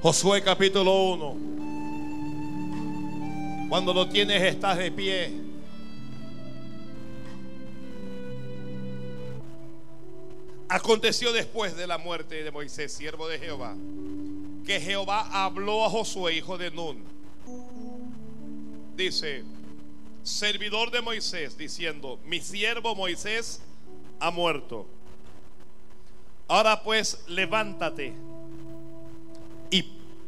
Josué capítulo 1. Cuando lo tienes estás de pie. Aconteció después de la muerte de Moisés, siervo de Jehová, que Jehová habló a Josué, hijo de Nun. Dice, servidor de Moisés, diciendo, mi siervo Moisés ha muerto. Ahora pues, levántate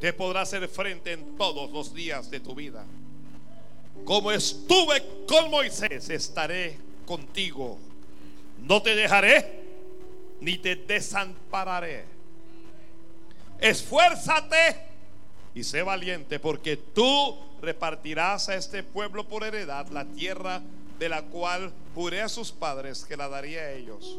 te podrá hacer frente en todos los días de tu vida. Como estuve con Moisés, estaré contigo. No te dejaré ni te desampararé. Esfuérzate y sé valiente, porque tú repartirás a este pueblo por heredad la tierra de la cual juré a sus padres que la daría a ellos.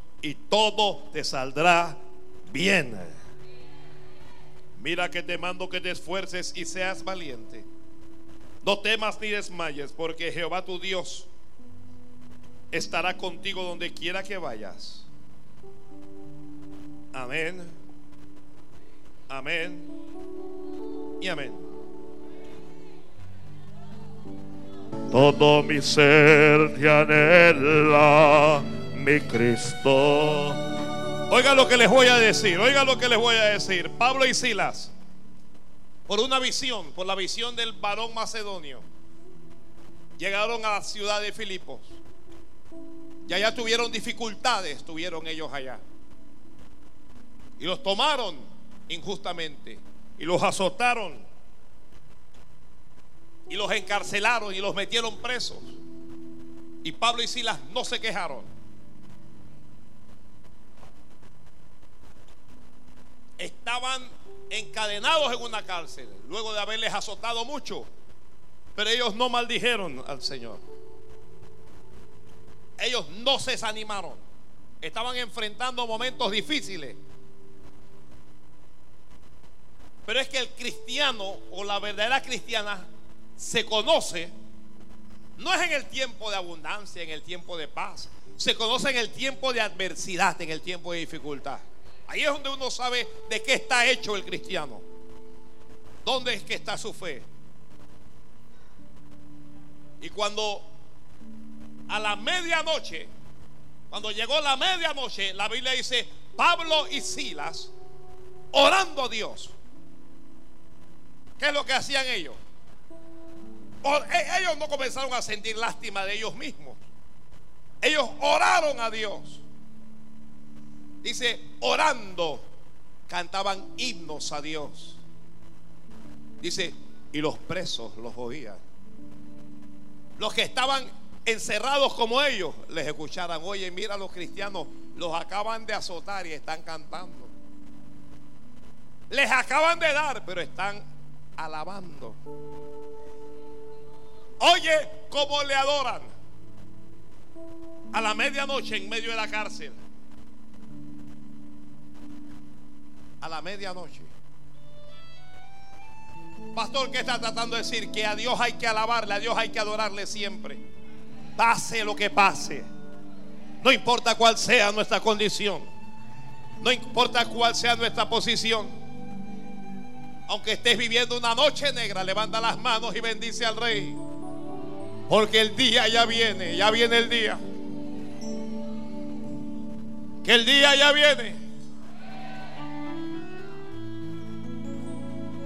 y todo te saldrá bien. Mira que te mando que te esfuerces y seas valiente. No temas ni desmayes, porque Jehová tu Dios estará contigo donde quiera que vayas. Amén. Amén. Y amén. Todo mi ser te anhela, mi Cristo. Oiga lo que les voy a decir, oiga lo que les voy a decir. Pablo y Silas, por una visión, por la visión del varón macedonio, llegaron a la ciudad de Filipos. Y allá tuvieron dificultades, tuvieron ellos allá. Y los tomaron injustamente. Y los azotaron. Y los encarcelaron y los metieron presos. Y Pablo y Silas no se quejaron. Estaban encadenados en una cárcel luego de haberles azotado mucho. Pero ellos no maldijeron al Señor. Ellos no se desanimaron. Estaban enfrentando momentos difíciles. Pero es que el cristiano o la verdadera cristiana se conoce, no es en el tiempo de abundancia, en el tiempo de paz. Se conoce en el tiempo de adversidad, en el tiempo de dificultad. Ahí es donde uno sabe de qué está hecho el cristiano. ¿Dónde es que está su fe? Y cuando a la medianoche, cuando llegó la medianoche, la Biblia dice, Pablo y Silas orando a Dios. ¿Qué es lo que hacían ellos? Ellos no comenzaron a sentir lástima de ellos mismos. Ellos oraron a Dios. Dice, orando, cantaban himnos a Dios. Dice, y los presos los oían. Los que estaban encerrados como ellos les escucharan, oye, mira los cristianos, los acaban de azotar y están cantando. Les acaban de dar, pero están alabando. Oye, cómo le adoran. A la medianoche en medio de la cárcel. A la medianoche. Pastor, ¿qué está tratando de decir? Que a Dios hay que alabarle, a Dios hay que adorarle siempre. Pase lo que pase. No importa cuál sea nuestra condición. No importa cuál sea nuestra posición. Aunque estés viviendo una noche negra, levanta las manos y bendice al rey. Porque el día ya viene, ya viene el día. Que el día ya viene.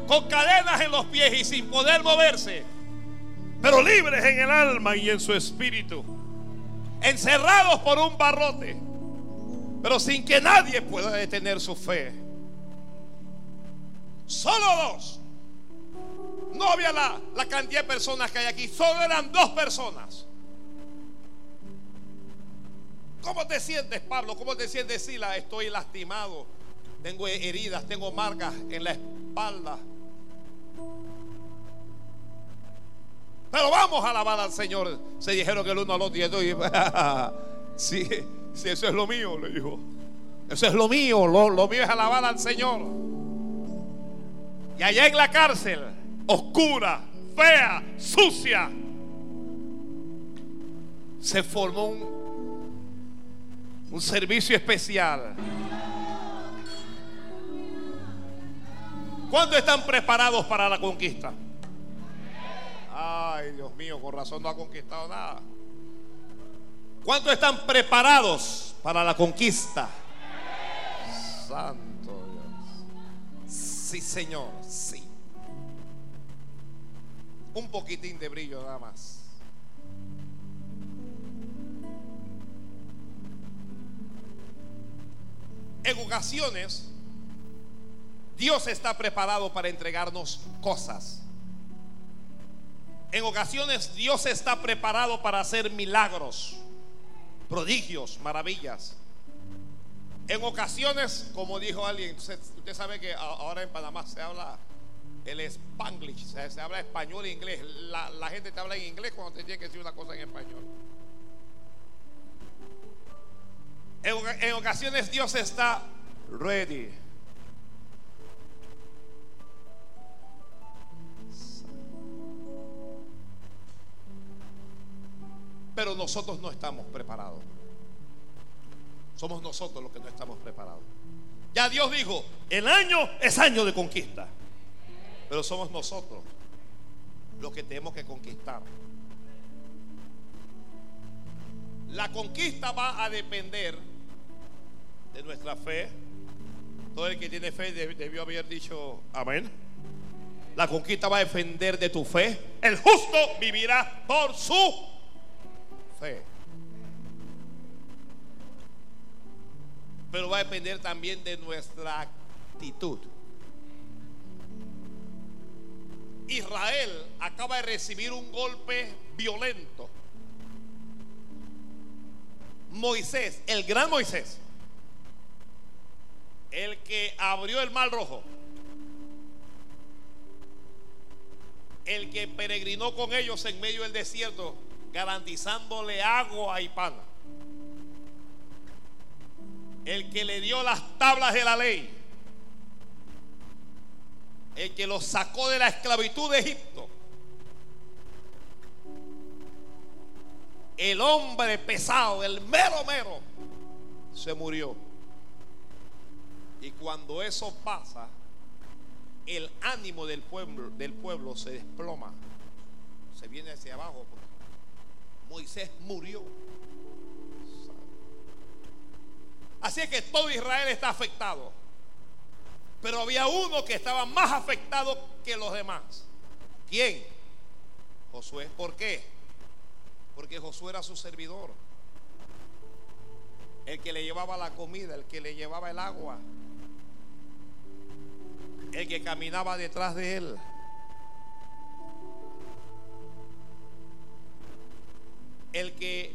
Con cadenas en los pies y sin poder moverse, pero libres en el alma y en su espíritu, encerrados por un barrote, pero sin que nadie pueda detener su fe. Solo dos. No había la, la cantidad de personas que hay aquí, solo eran dos personas. ¿Cómo te sientes, Pablo? ¿Cómo te sientes, Sila? Estoy lastimado. Tengo heridas, tengo marcas en la espalda. Pero vamos a alabar al Señor. Se dijeron que el uno al otro y sí, sí, eso es lo mío, le dijo. Eso es lo mío, lo, lo mío es alabar al Señor. Y allá en la cárcel, oscura, fea, sucia, se formó un, un servicio especial. ¿Cuántos están preparados para la conquista? Ay, Dios mío, con razón no ha conquistado nada. ¿Cuántos están preparados para la conquista? Santo Dios. Sí, Señor, sí. Un poquitín de brillo nada más. En ocasiones, Dios está preparado para entregarnos cosas. En ocasiones Dios está preparado para hacer milagros, prodigios, maravillas. En ocasiones, como dijo alguien, usted, sabe que ahora en Panamá se habla el spanglish, se, habla español e inglés. La, la, gente te habla en inglés cuando te tiene que decir una cosa en español. En, en ocasiones Dios está ready Pero nosotros no estamos preparados. Somos nosotros los que no estamos preparados. Ya Dios dijo, el año es año de conquista. Pero somos nosotros los que tenemos que conquistar. La conquista va a depender de nuestra fe. Todo el que tiene fe debió haber dicho amén. La conquista va a depender de tu fe. El justo vivirá por su Pero va a depender también de nuestra actitud. Israel acaba de recibir un golpe violento. Moisés, el gran Moisés, el que abrió el mar rojo, el que peregrinó con ellos en medio del desierto, garantizándole agua y pan. El que le dio las tablas de la ley. El que los sacó de la esclavitud de Egipto. El hombre pesado, el mero mero, se murió. Y cuando eso pasa, el ánimo del pueblo, del pueblo se desploma. Se viene hacia abajo Moisés murió. Así es que todo Israel está afectado. Pero había uno que estaba más afectado que los demás. ¿Quién? Josué. ¿Por qué? Porque Josué era su servidor. El que le llevaba la comida, el que le llevaba el agua. El que caminaba detrás de él. El que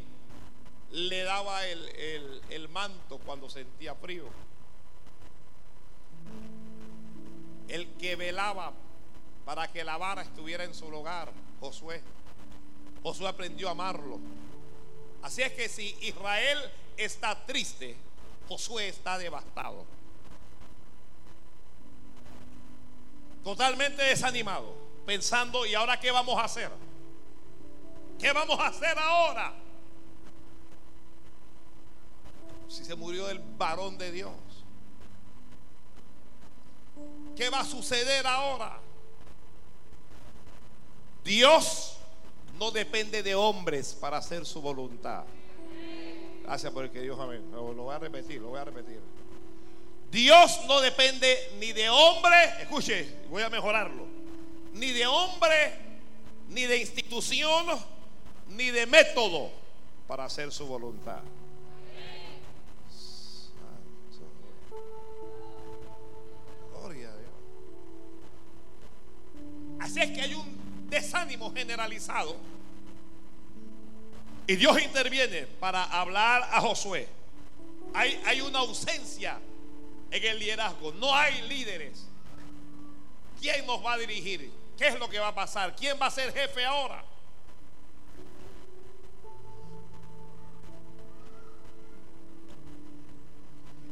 le daba el, manto cuando sentía frío, el que velaba para que la vara estuviera en su lugar, Josué. Josué aprendió a amarlo. Así es que si Israel está triste, Josué está devastado. Totalmente desanimado, pensando, ¿y ahora qué vamos a hacer? ¿Qué vamos a hacer ahora? Si se murió el varón de Dios. ¿Qué va a suceder ahora? Dios no depende de hombres para hacer su voluntad. Gracias por el que Dios amén. Lo, voy a repetir, lo voy a repetir. Dios no depende ni de hombre, escuche, voy a mejorarlo, ni de hombre, ni de institución, ni de método para hacer su voluntad. Gloria a Dios. Así es que hay un desánimo generalizado. Y Dios interviene para hablar a Josué. Hay, hay una ausencia en el liderazgo. No hay líderes. ¿Quién nos va a dirigir? ¿Qué es lo que va a pasar? ¿Quién va a ser jefe ahora?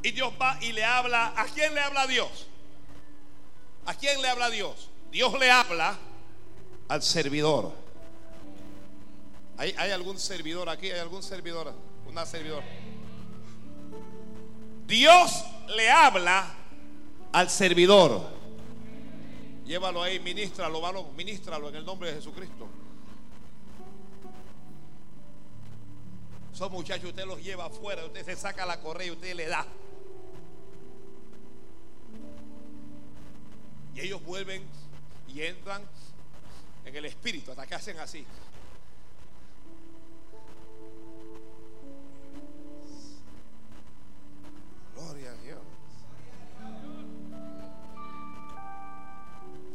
Y Dios va y le habla. ¿A quién le habla Dios? ¿A quién le habla Dios? Dios le habla al servidor. ¿Hay, ¿Hay, algún servidor aquí? ¿Hay algún servidor? Una servidora. Dios le habla al servidor. Llévalo ahí, ministralo, ministralo en el nombre de Jesucristo. Son muchachos, usted los lleva afuera, usted se saca la correa y usted le da. Y ellos vuelven y entran en el espíritu hasta que hacen así. Gloria a Dios.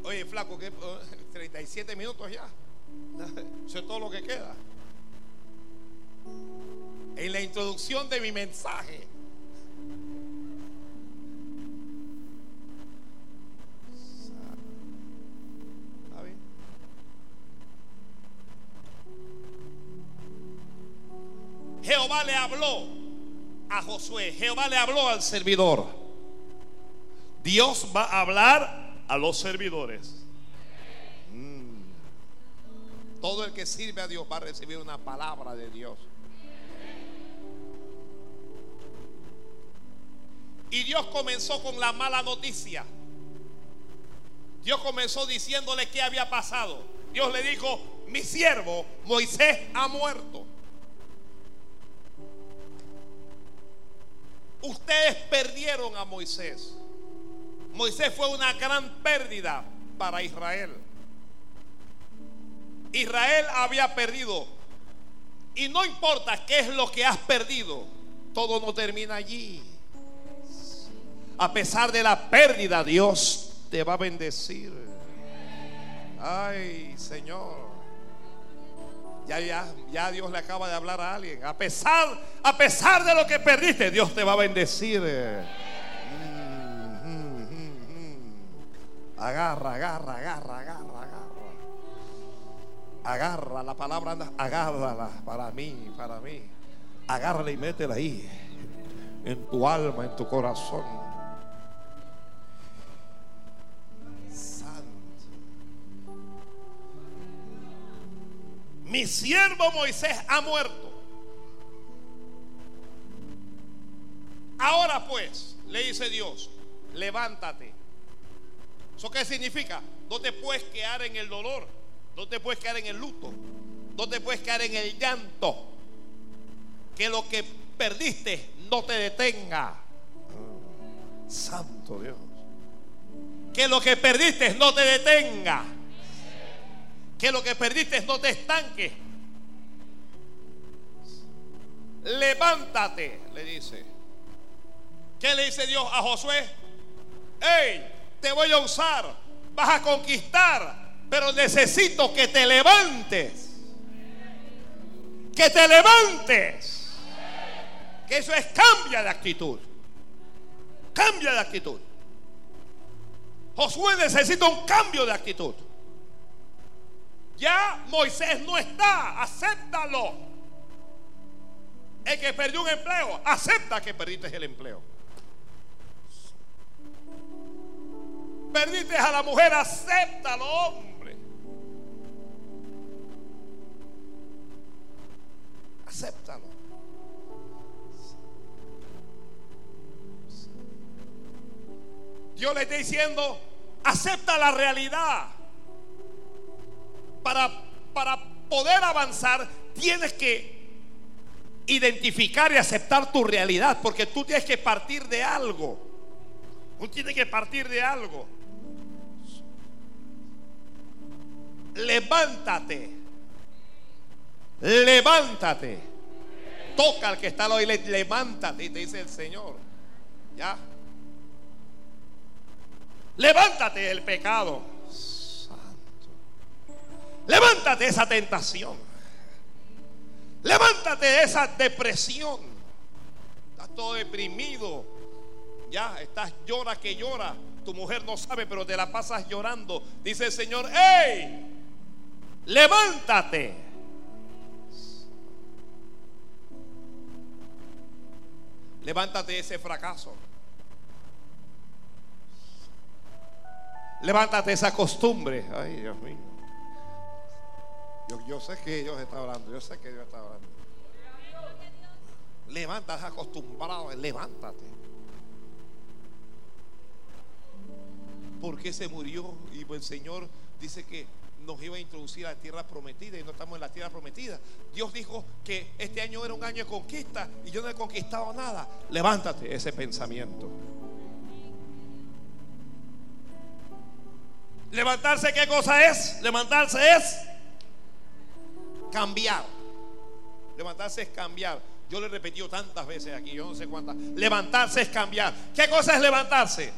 Oye, flaco, que 37 minutos ya. Eso es todo lo que queda. En la introducción de mi mensaje. Jehová le habló a Josué. Jehová le habló al servidor. Dios va a hablar a los servidores. Mm. Todo el que sirve a Dios va a recibir una palabra de Dios. Y Dios comenzó con la mala noticia. Dios comenzó diciéndole qué había pasado. Dios le dijo, mi siervo Moisés ha muerto. Ustedes perdieron a Moisés. Moisés fue una gran pérdida para Israel. Israel había perdido. Y no importa qué es lo que has perdido, todo no termina allí. A pesar de la pérdida, Dios te va a bendecir. Ay, Señor. Ya, ya, ya Dios le acaba de hablar a alguien. A pesar, a pesar de lo que perdiste, Dios te va a bendecir. Mm, mm, mm, agarra, agarra, agarra, agarra, agarra. Agarra la palabra, agárrala para mí, para mí. Agárrala y métela ahí. En tu alma, en tu corazón. Mi siervo Moisés ha muerto. Ahora pues, le dice Dios, levántate. ¿Eso qué significa? No te puedes quedar en el dolor, no te puedes quedar en el luto, no te puedes quedar en el llanto. Que lo que perdiste no te detenga. Santo Dios. Que lo que perdiste no te detenga que lo que perdiste no te estanque. Levántate, le dice. ¿Qué le dice Dios a Josué? Hey, te voy a usar, vas a conquistar, pero necesito que te levantes. Que te levantes. Que eso es cambia de actitud. Cambia de actitud. Josué necesita un cambio de actitud. Ya Moisés no está, acéptalo. El que perdió un empleo, acepta que perdiste el empleo. Perdiste a la mujer, acéptalo, hombre. Acéptalo. Dios le está diciendo, acepta la realidad para, para poder avanzar, tienes que identificar y aceptar tu realidad, porque tú tienes que partir de algo. Uno tiene que partir de algo. Levántate. Levántate. Toca al que está al oído, levántate, te dice el Señor. ¿Ya? Levántate del pecado. Levántate de esa tentación. Levántate de esa depresión. Estás todo deprimido. Ya, estás llora que llora. Tu mujer no sabe, pero te la pasas llorando. Dice el Señor, ¡Ey! Levántate. Levántate de ese fracaso. Levántate de esa costumbre. Ay, Dios mío. Yo, sé que Dios está hablando. Yo sé que Dios está hablando. Levántate, acostumbrado. Levántate. ¿Por qué se murió? Y el Señor dice que nos iba a introducir a la tierra prometida y no estamos en la tierra prometida. Dios dijo que este año era un año de conquista y yo no he conquistado nada. Levántate ese pensamiento. Levantarse, ¿qué cosa es? Levantarse es cambiar. Levantarse es cambiar. Yo le he repetido tantas veces aquí, yo no sé cuántas. Levantarse es cambiar. ¿Qué cosa es levantarse?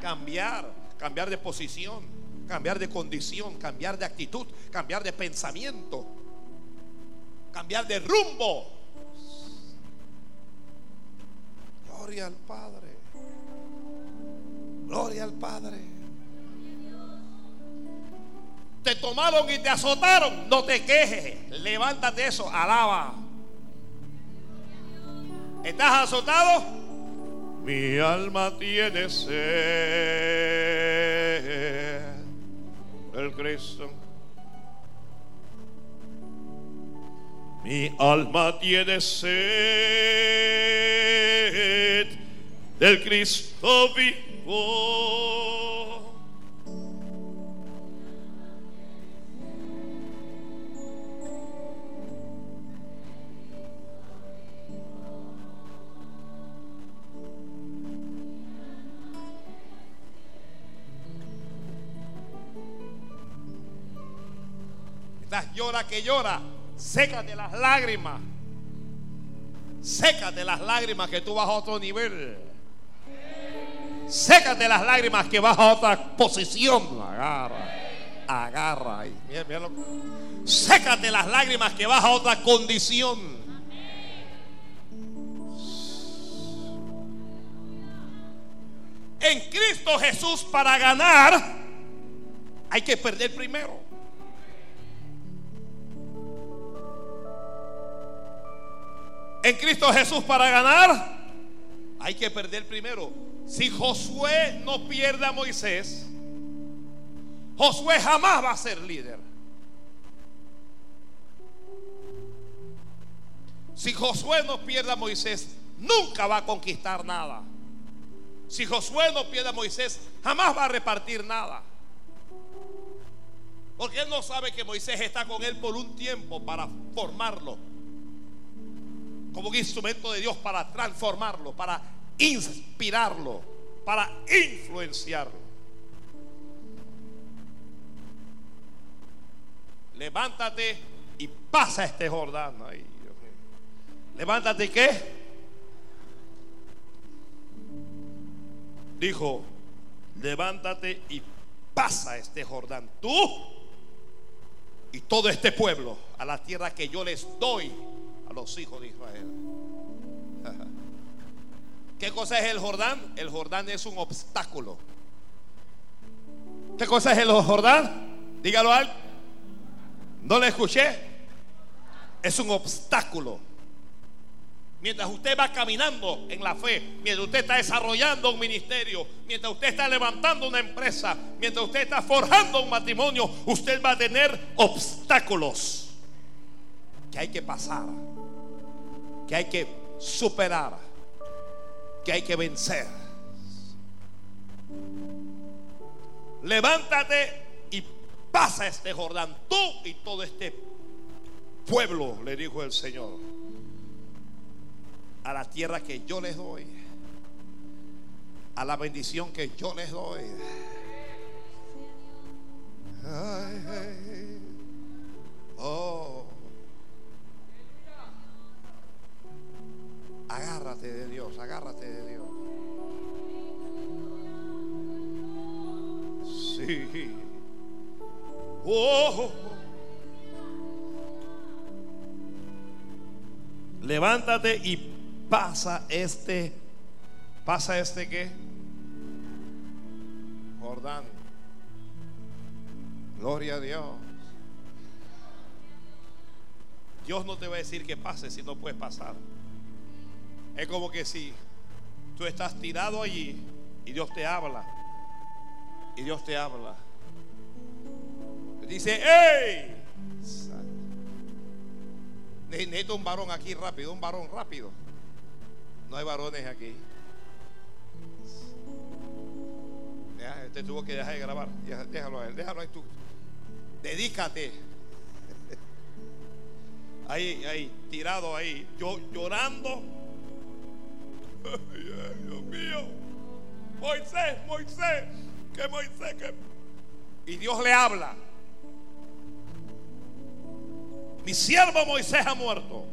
Cambiar, cambiar de posición, cambiar de condición, cambiar de actitud, cambiar de pensamiento, cambiar de rumbo. Gloria al Padre. Gloria al Padre te tomaron y te azotaron, no te quejes. Levántate eso, alaba. ¿Estás azotado? Mi alma tiene sed el Cristo. Mi alma tiene sed del Cristo vivo. Llora que llora, sécate las lágrimas. Sécate las lágrimas que tú vas a otro nivel. Sécate las lágrimas que vas a otra posición. Agarra, agarra. Sécate las lágrimas que vas a otra condición. En Cristo Jesús para ganar hay que perder primero. En Cristo Jesús para ganar, hay que perder primero. Si Josué no pierde a Moisés, Josué jamás va a ser líder. Si Josué no pierde a Moisés, nunca va a conquistar nada. Si Josué no pierde a Moisés, jamás va a repartir nada. Porque él no sabe que Moisés está con él por un tiempo para formarlo como un instrumento de Dios para transformarlo, para inspirarlo, para influenciarlo. Levántate y pasa este Jordán. Levántate qué? Dijo, levántate y pasa este Jordán. Tú y todo este pueblo a la tierra que yo les doy los hijos de Israel. ¿Qué cosa es el Jordán? El Jordán es un obstáculo. ¿Qué cosa es el Jordán? Dígalo al. ¿No le escuché? Es un obstáculo. Mientras usted va caminando en la fe, mientras usted está desarrollando un ministerio, mientras usted está levantando una empresa, mientras usted está forjando un matrimonio, usted va a tener obstáculos que hay que pasar que hay que superar, que hay que vencer. Levántate y pasa este Jordán, tú y todo este pueblo, le dijo el Señor, a la tierra que yo les doy. a la bendición que yo les doy. Oh. Agárrate de Dios, agárrate de Dios. Sí. Oh. Levántate y pasa este, pasa este qué? Jordán. Gloria a Dios. Dios no te va a decir que pases si no puedes pasar. Es como que si tú estás tirado allí y Dios te habla. Y Dios te habla. Dice, ¡Ey! Necesito un varón aquí rápido, un varón rápido. No hay varones aquí. Ya, este tuvo que dejar de grabar. Déjalo a él, déjalo ahí tú. Dedícate. Ahí, ahí, tirado ahí, yo llorando. Dios mío. Moisés, Moisés, que Moisés, que. Y Dios le habla. Mi siervo Moisés ha muerto.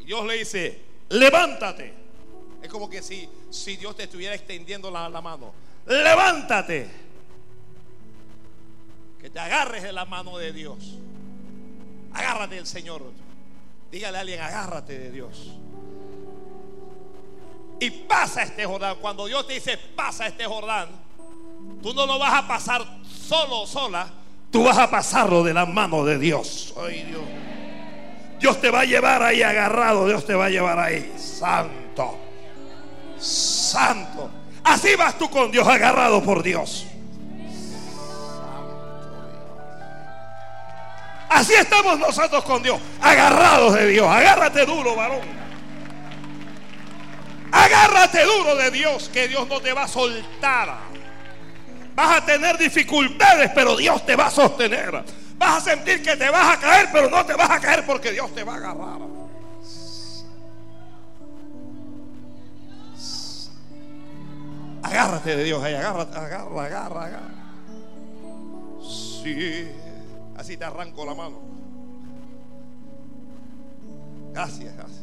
Y Dios le dice, levántate. Es como que si, si Dios te estuviera extendiendo la, la mano. Levántate. Que te agarres de la mano de Dios. Agárrate del Señor. Dígale a alguien, agárrate de Dios. Y pasa este Jordán. Cuando Dios te dice, pasa este Jordán, tú no lo vas a pasar solo sola, Tú vas a pasarlo de la mano de Dios. Dios. Dios te va a llevar ahí agarrado. Dios te va a llevar ahí. Santo. Santo. Así vas tú con Dios agarrado por Dios. Así estamos nosotros con Dios, agarrados de Dios. Agárrate duro, varón. Agárrate duro de Dios, que Dios no te va a soltar. Vas a tener dificultades, pero Dios te va a sostener. Vas a sentir que te vas a caer, pero no te vas a caer porque Dios te va a agarrar. Agárrate de Dios ahí, agárrate, agarra, agarra, agarra. Sí, así te arranco la mano. Gracias, gracias.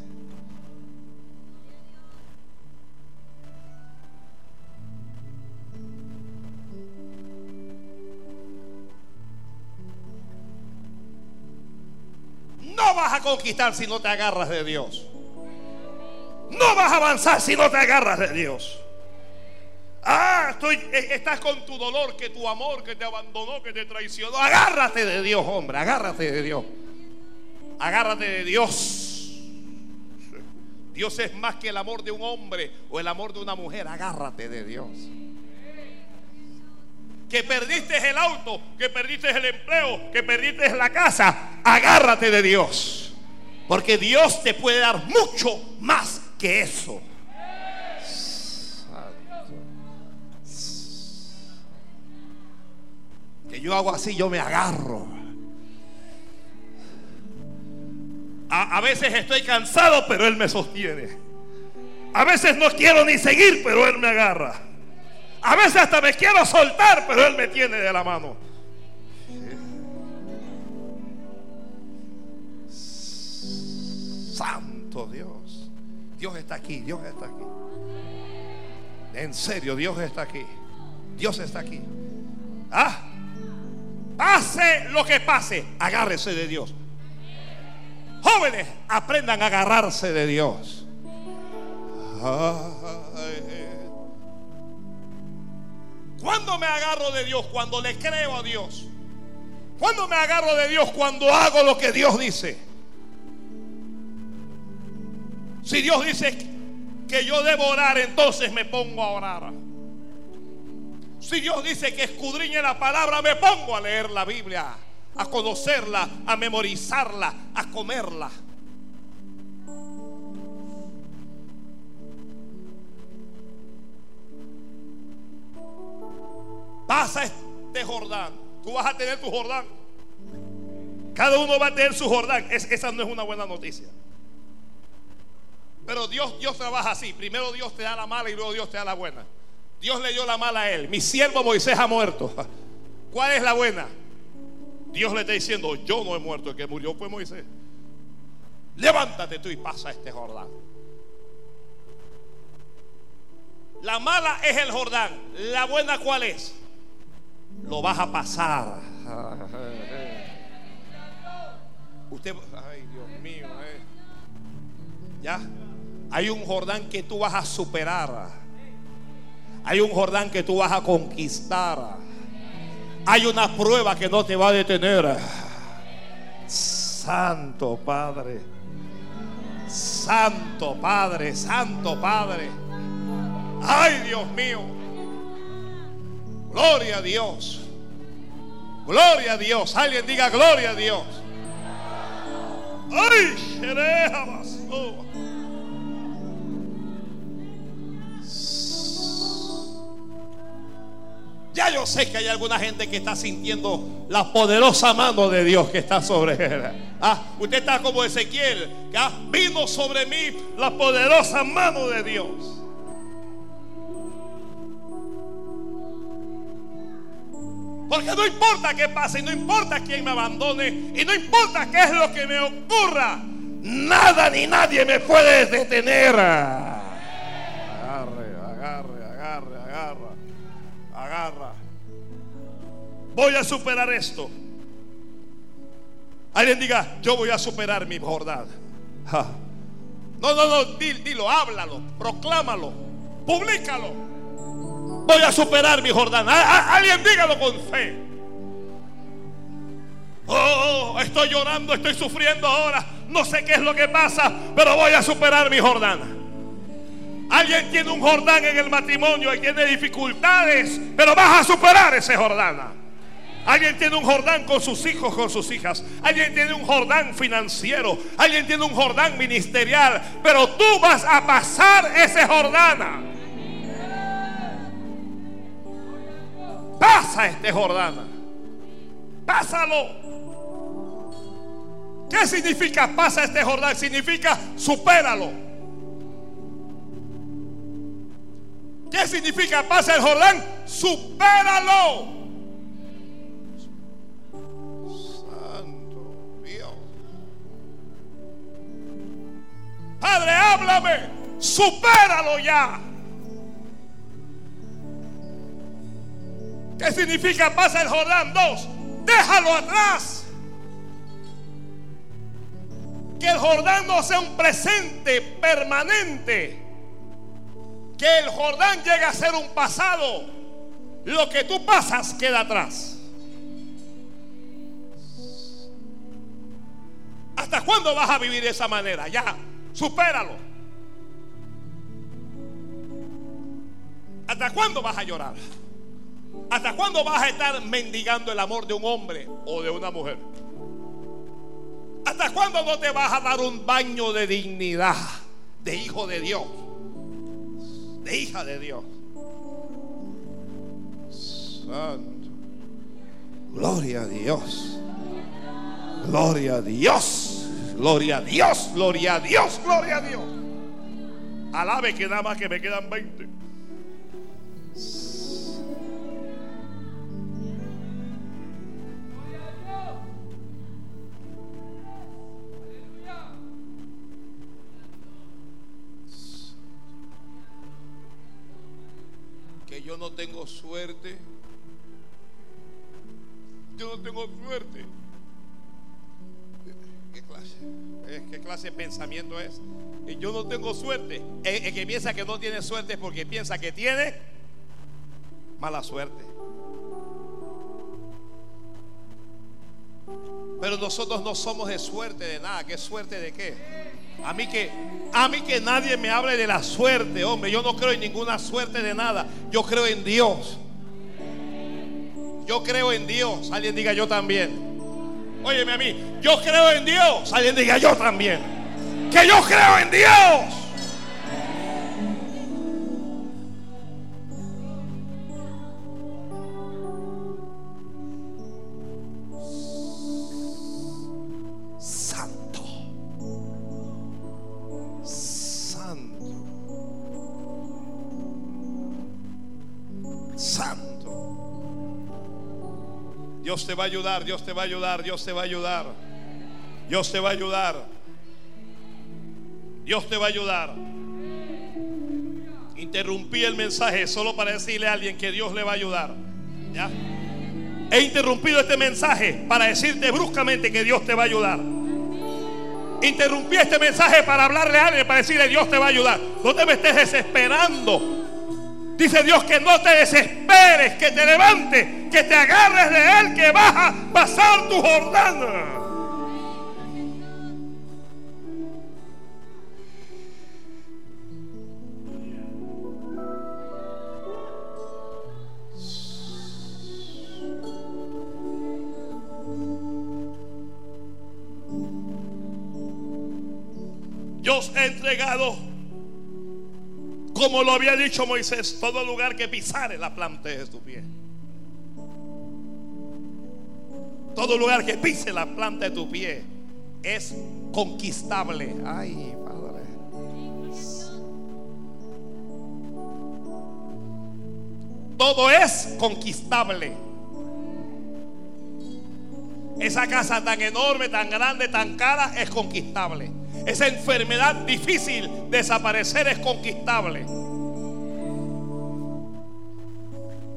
No vas a conquistar si no te agarras de Dios. No vas a avanzar si no te agarras de Dios. Ah, estoy, eh, estás con tu dolor, que tu amor, que te abandonó, que te traicionó. Agárrate de Dios, hombre, agárrate de Dios. Agárrate de Dios. Dios es más que el amor de un hombre o el amor de una mujer. Agárrate de Dios que perdiste el auto, que perdiste el empleo, que perdiste la casa, agárrate de Dios. Porque Dios te puede dar mucho más que eso. Yo hago así, yo me agarro. A, a, veces estoy cansado, pero Él me sostiene. A veces no quiero ni seguir, pero Él me agarra. A veces hasta me quiero soltar, pero Él me tiene de la mano. Santo Dios. Dios está aquí, Dios está aquí. En serio, Dios está aquí. Dios está aquí. Ah, lo que pase, agárrese de Dios. Jóvenes, aprendan a agarrarse de Dios. ¿Cuándo me agarro de Dios? Cuando le creo a Dios. ¿Cuándo me agarro de Dios? Cuando hago lo que Dios dice. Si Dios dice que yo debo orar, entonces me pongo a orar. Si Dios dice que escudriñe la palabra, me pongo a leer la Biblia, a conocerla, a memorizarla, a comerla. Pasa este Jordán. Tú vas a tener tu Jordán. Cada uno va a tener su Jordán. esa no es una buena noticia. Pero Dios, Dios trabaja así. Primero Dios te da la mala y luego Dios te da la buena. Dios le dio la mala a él. Mi siervo Moisés ha muerto. ¿Cuál es la buena? Dios le está diciendo, yo no he muerto, el que murió fue Moisés. Levántate tú y pasa este Jordán. La mala es el Jordán. La buena cuál es? Lo vas a pasar. Usted, ay Dios mío, eh. ya. Hay un Jordán que tú vas a superar. Hay un Jordán que tú vas a conquistar. Hay una prueba que no te va a detener. Santo Padre. Santo Padre, Santo Padre. Ay, Dios mío. Gloria a Dios. Gloria a Dios. Alguien diga gloria a Dios. Ay, Ya yo sé que hay alguna gente que está sintiendo la poderosa mano de Dios que está sobre él. Ah, usted está como Ezequiel, que ah, vino sobre mí la poderosa mano de Dios. Porque no importa qué pase, no importa quién me abandone, y no importa qué es lo que me ocurra, nada ni nadie me puede detener. Voy a superar esto. Alguien diga, yo voy a superar mi Jordán. No, no, no, dilo, háblalo, proclámalo, públicalo. Voy a superar mi Jordán. Alguien dígalo con fe. Oh, estoy llorando, estoy sufriendo ahora. No sé qué es lo que pasa, pero voy a superar mi Jordán. Alguien tiene un Jordán en el matrimonio y tiene dificultades, pero vas a superar ese Jordán. Alguien tiene un Jordán con sus hijos, con sus hijas. Alguien tiene un Jordán financiero. Alguien tiene un Jordán ministerial. Pero tú vas a pasar ese Jordana. Pasa este Jordana. Pásalo. ¿Qué significa pasa este Jordán? Significa supéralo. ¿Qué significa pasa el Jordán? Supéralo. Padre, háblame. Supéralo ya. ¿Qué significa pasa el Jordán? Dos, déjalo atrás. Que el Jordán no sea un presente permanente. Que el Jordán llegue a ser un pasado. Lo que tú pasas queda atrás. ¿Hasta cuándo vas a vivir de esa manera? Ya. Supéralo. ¿Hasta cuándo vas a llorar? ¿Hasta cuándo vas a estar mendigando el amor de un hombre o de una mujer? ¿Hasta cuándo no te vas a dar un baño de dignidad de hijo de Dios? De hija de Dios. Santo. Gloria a Dios. Gloria a Dios. Gloria a Dios, gloria a Dios, gloria a Dios. Alabe que nada más que me quedan 20. Suerte. Yo no tengo suerte. ¿Qué clase de pensamiento es? Yo no tengo suerte. El, que piensa que no tiene suerte es porque piensa que tiene mala suerte. Pero nosotros no somos de suerte de nada. ¿Qué suerte de qué? A mí que a mí que nadie me hable de la suerte, hombre. Yo no creo en ninguna suerte de nada. Yo creo en Dios. Yo creo en Dios. Alguien diga yo también. Óyeme a mí, yo creo en Dios. Alguien diga yo también. Que yo creo en Dios. Va a ayudar, Dios te va a ayudar, Dios te va a ayudar. Dios te va a ayudar. Dios te va a ayudar. Interrumpí el mensaje solo para decirle a alguien que Dios le va a ayudar. ¿Ya? He interrumpido este mensaje para decirte bruscamente que Dios te va a ayudar. Interrumpí este mensaje para hablarle a alguien, para decirle Dios te va a ayudar. No te me estés desesperando. Dice Dios que no te desesperes, que te levantes, que te agarres de Él, que vas a pasar tu jornada. Dios ha entregado, como lo había dicho Moisés, todo lugar que pisare la planta de tu pie. Todo lugar que pise la planta de tu pie es conquistable. Ay, Padre. Todo es conquistable. Esa casa tan enorme, tan grande, tan cara es conquistable. Esa enfermedad difícil de desaparecer es conquistable.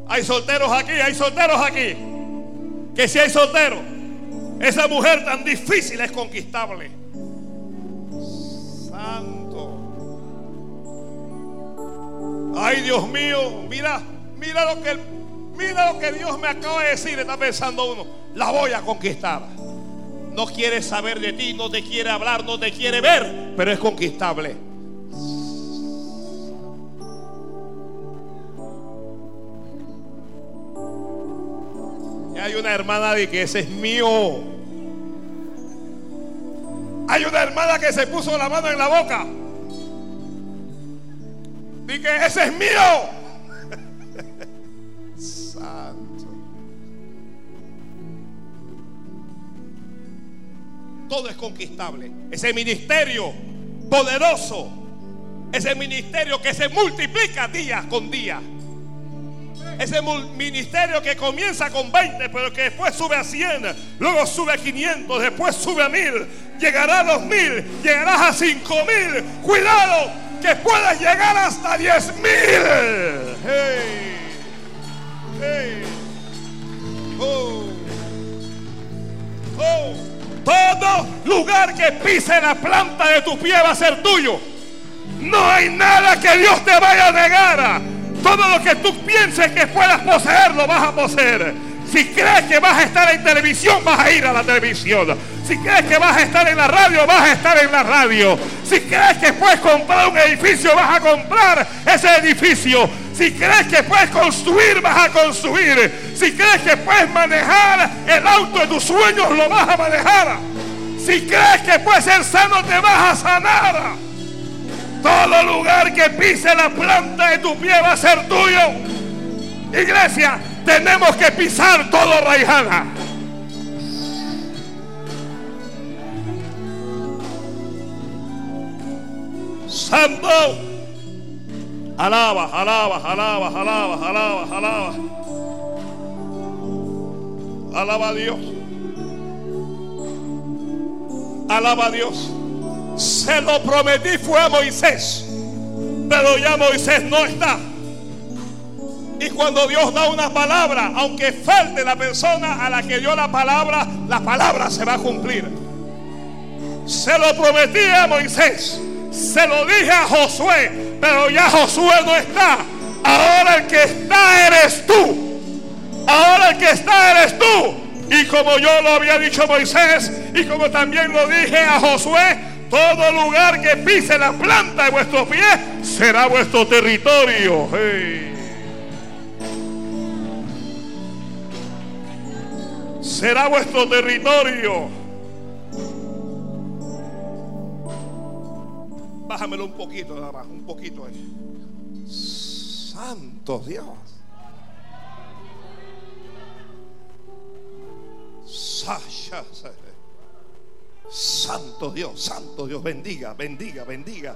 Hay solteros aquí, hay solteros aquí. Que si hay solteros, esa mujer tan difícil es conquistable. Santo. Ay, Dios mío, mira, mira lo que mira lo que Dios me acaba de decir, está pensando uno, la voy a conquistar no quiere saber de ti, no te quiere hablar, no te quiere ver, pero es conquistable. Hay una hermana de que ese es mío. Hay una hermana que se puso la mano en la boca. Que ese es mío. Todo es conquistable. Ese ministerio poderoso, ese ministerio que se multiplica día con día. Ese ministerio que comienza con 20, pero que después sube a 100, luego sube a 500, después sube a 1000, llegará a los 1000, llegarás a 5000. Cuidado, que puedas llegar hasta 10000. Hey, hey, oh, oh. Todo lugar que pise la planta de tu pie va a ser tuyo. No hay nada que Dios te vaya a negar. Todo lo que tú pienses que puedas poseer, lo vas a poseer. Si crees que vas a estar en televisión, vas a ir a la televisión. Si crees que vas a estar en la radio, vas a estar en la radio. Si crees que puedes comprar un edificio, vas a comprar ese edificio. Si crees que puedes construir, vas a construir. Si crees que puedes manejar el auto de tus sueños, lo vas a manejar. Si crees que puedes ser sano, te vas a sanar. Todo lugar que pise la planta de tu pie va a ser tuyo. Iglesia, tenemos que pisar todo raijada. Santo. Alaba, alaba, alaba, alaba, alaba, alaba. Alaba a Dios. Alaba a Dios. Se lo prometí fue a Moisés. Pero ya Moisés no está. Y cuando Dios da una palabra, aunque falte la persona a la que dio la palabra, la palabra se va a cumplir. Se lo prometí a Moisés. Se lo dije a Josué pero ya Josué no está. Ahora el que está eres tú. Ahora el que está eres tú. Y como yo lo había dicho a Moisés y como también lo dije a Josué, todo lugar que pise la planta de vuestros pies será vuestro territorio. Será vuestro territorio. Bájamelo un poquito nada más, un poquito ahí. Santo Dios. Santo Dios, Santo Dios, bendiga, bendiga, bendiga.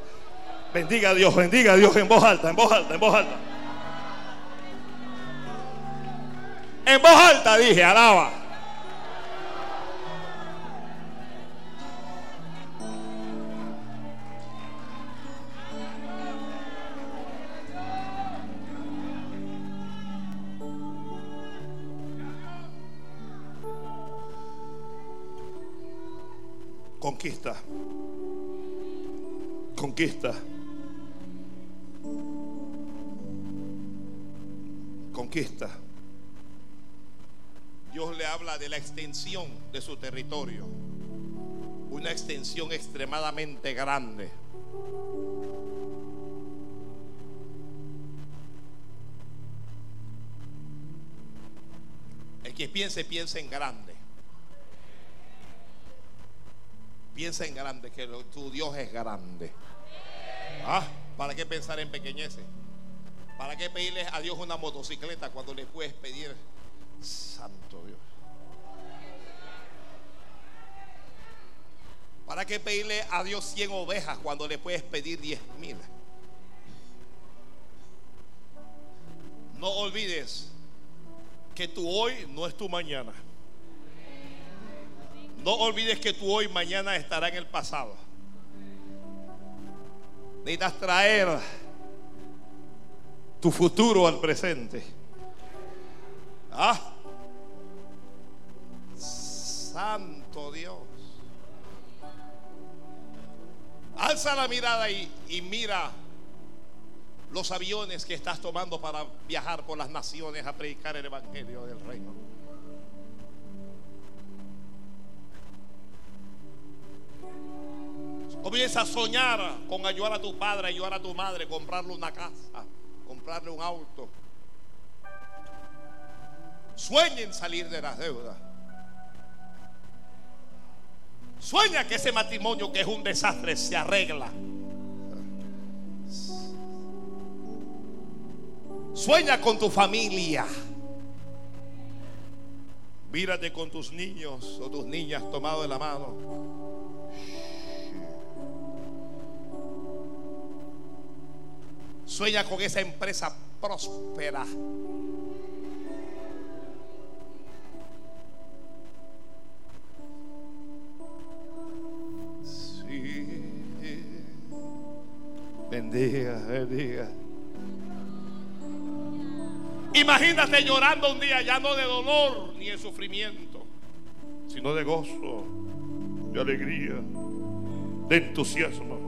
Bendiga a Dios, bendiga a Dios en voz alta, en voz alta, en voz alta. En voz alta dije, alaba. Conquista. Conquista. Conquista. Dios le habla de la extensión de su territorio. Una extensión extremadamente grande. El que piense, piense en grande. Piensa en grande, que tu Dios es grande. ¿Ah? ¿Para qué pensar en pequeñeces? ¿Para qué pedirle a Dios una motocicleta cuando le puedes pedir Santo Dios? ¿Para qué pedirle a Dios 100 ovejas cuando le puedes pedir 10 mil? No olvides que tu hoy no es tu mañana. No olvides que tu hoy mañana estará en el pasado. Necesitas traer tu futuro al presente. Ah, Santo Dios. Alza la mirada y mira los aviones que estás tomando para viajar por las naciones a predicar el Evangelio del Reino. Comienza a soñar con ayudar a tu padre, ayudar a tu madre, comprarle una casa, comprarle un auto. Sueña en salir de las deudas. Sueña que ese matrimonio que es un desastre se arregla. Sueña con tu familia. Mírate con tus niños o tus niñas tomados de la mano. Sueña con esa empresa próspera. Sí. Bendiga, bendiga. Imagínate llorando un día ya no de dolor ni de sufrimiento, sino de gozo, de alegría, de entusiasmo.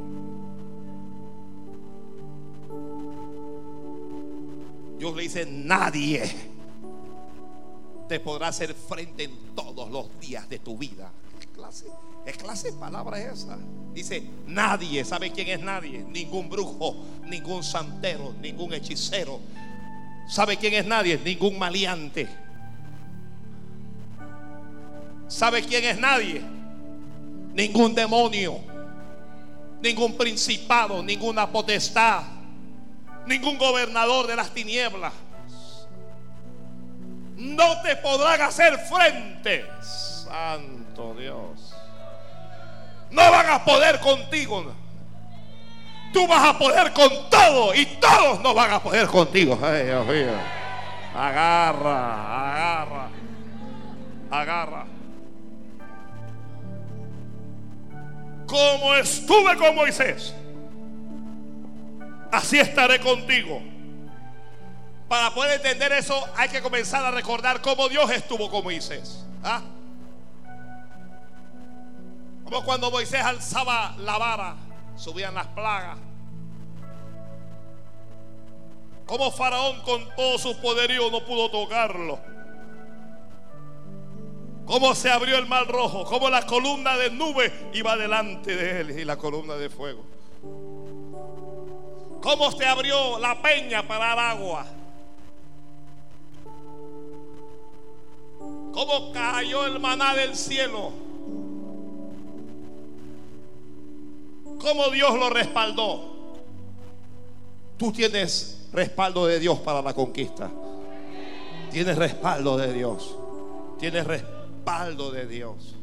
Dios le dice, nadie te podrá hacer frente en todos los días de tu vida. ¿Qué clase, qué clase de palabra es esa? Dice, nadie, ¿sabe quién es nadie? Ningún brujo, ningún santero, ningún hechicero. ¿Sabe quién es nadie? Ningún maleante. ¿Sabe quién es nadie? Ningún demonio, ningún principado, ninguna potestad ningún gobernador de las tinieblas. No te podrán hacer frente, Santo Dios. No van a poder contigo. Tú vas a poder con todo y todos no van a poder contigo. Ay, Dios mío. Agarra, agarra, agarra. Como estuve con Moisés así estaré contigo. Para poder entender eso hay que comenzar a recordar cómo Dios estuvo con Moisés. ¿Ah? Como cuando Moisés alzaba la vara, subían las plagas. Como Faraón con todo su poderío no pudo tocarlo. Cómo se abrió el mar rojo, cómo la columna de nube iba delante de él y la columna de fuego cómo se abrió la peña para dar agua. Cómo cayó el maná del cielo. Cómo Dios lo respaldó. Tú tienes respaldo de Dios para la conquista. Tienes respaldo de Dios. Tienes respaldo de Dios.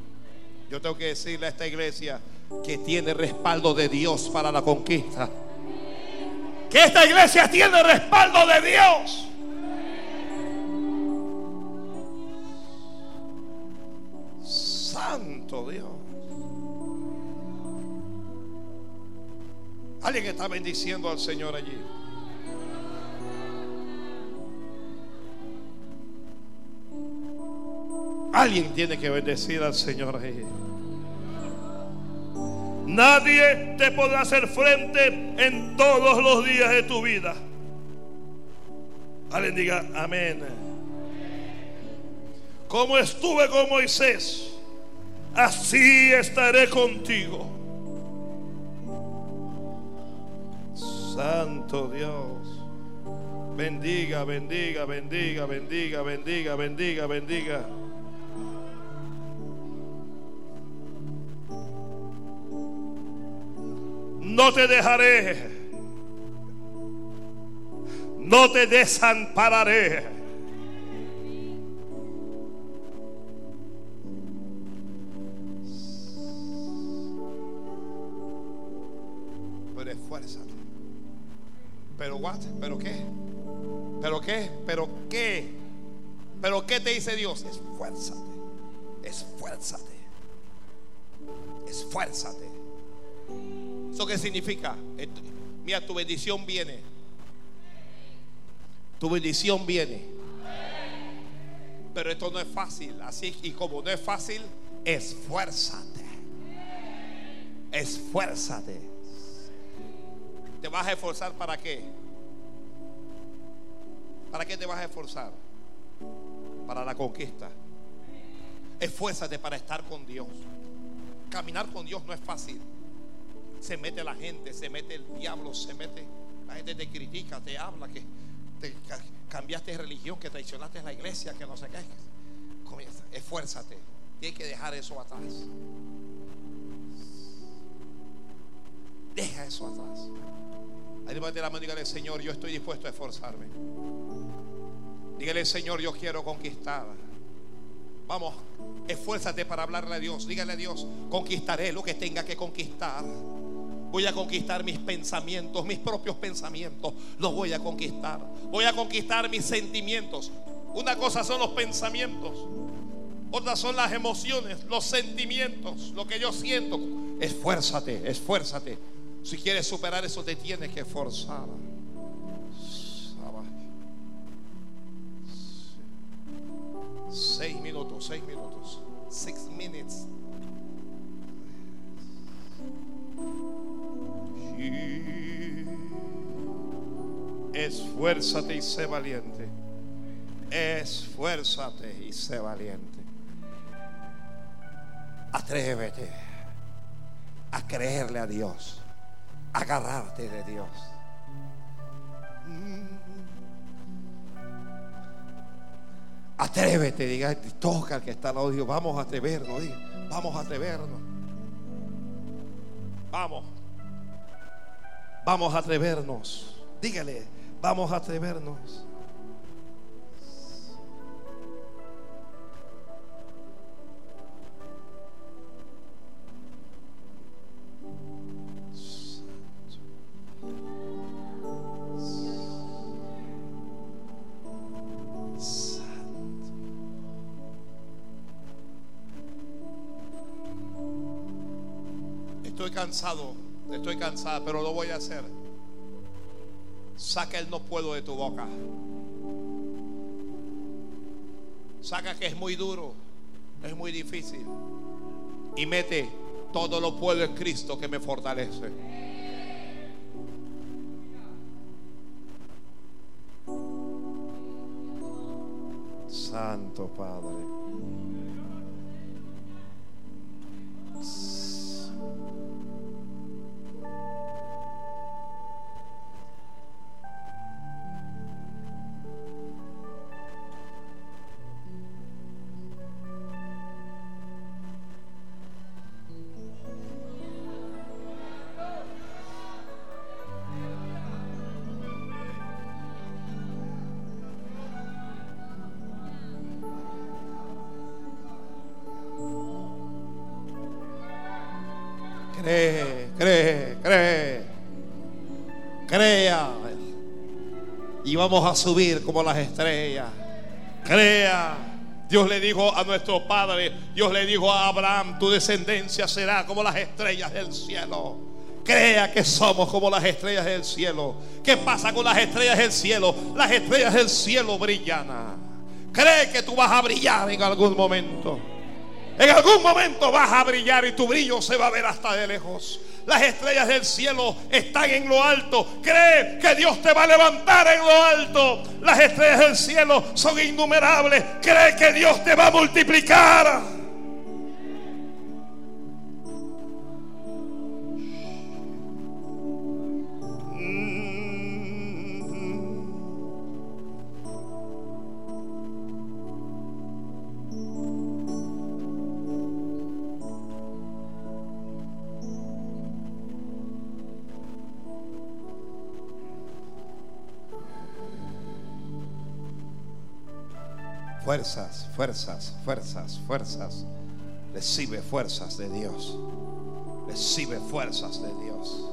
Yo tengo que decirle a esta iglesia que tiene respaldo de Dios para la conquista que esta iglesia tiene respaldo de Dios. Santo Dios. Alguien está bendiciendo al Señor allí. Alguien tiene que bendecir al Señor allí. Nadie te podrá hacer frente en todos los días de tu vida. Alguien diga amén. Como estuve con Moisés, así estaré contigo. Santo Dios. Bendiga, bendiga, bendiga, bendiga, bendiga, bendiga, bendiga. No te dejaré. No te desampararé. Pero esfuérzate. ¿Pero what? ¿Pero qué? ¿Pero qué? ¿Pero qué? ¿Pero qué te dice Dios? Esfuérzate. Esfuérzate. Esfuérzate. ¿Eso qué significa? Mira, tu bendición viene. Tu bendición viene. Pero esto no es fácil. Así y como no es fácil, esfuérzate. Esfuérzate. ¿Te vas a esforzar para qué? ¿Para qué te vas a esforzar? Para la conquista. Esfuérzate para estar con Dios. Caminar con Dios no es fácil. Se mete la gente, se mete el diablo, se mete. La gente te critica, te habla, que te ca- cambiaste de religión, que traicionaste la iglesia, que no sé qué. Comienza, esfuérzate. Tienes que dejar eso atrás. Deja eso atrás. Ahí levante la mano y dígale, Señor, yo estoy dispuesto a esforzarme. Dígale, Señor, yo quiero conquistar. Vamos, esfuérzate para hablarle a Dios. Dígale a Dios, conquistaré lo que tenga que conquistar. Voy a conquistar mis pensamientos, mis propios pensamientos. Los voy a conquistar. Voy a conquistar mis sentimientos. Una cosa son los pensamientos. Otra son las emociones, los sentimientos, lo que yo siento. Esfuérzate, esfuérzate. Si quieres superar eso, te tienes que esforzar. Seis minutos, seis minutos. Six minutes. Esfuérzate y sé valiente. Esfuérzate y sé valiente. Atrévete a creerle a Dios, agarrarte de Dios. Atrévete, diga, toca al que está al lado, digo, vamos a atrevernos, diga, vamos a atrevernos. Vamos. Vamos a atrevernos. Dígale, vamos a atrevernos. Cansado, cansada, pero lo voy a hacer. Saca el no puedo de tu boca. Saca que es muy duro, es muy difícil. Y mete todo lo puedo en Cristo que me fortalece. Santo Padre. Vamos a subir como las estrellas. Crea. Dios le dijo a nuestro padre, Dios le dijo a Abraham, tu descendencia será como las estrellas del cielo. Crea que somos como las estrellas del cielo. ¿Qué pasa con las estrellas del cielo? Las estrellas del cielo brillan. Cree que tú vas a brillar en algún momento. En algún momento vas a brillar y tu brillo se va a ver hasta de lejos. Las estrellas del cielo están en lo alto. Cree que Dios te va a levantar en lo alto. Las estrellas del cielo son innumerables. Cree que Dios te va a multiplicar. Fuerzas, fuerzas, fuerzas, fuerzas. Recibe fuerzas de Dios. Recibe fuerzas de Dios.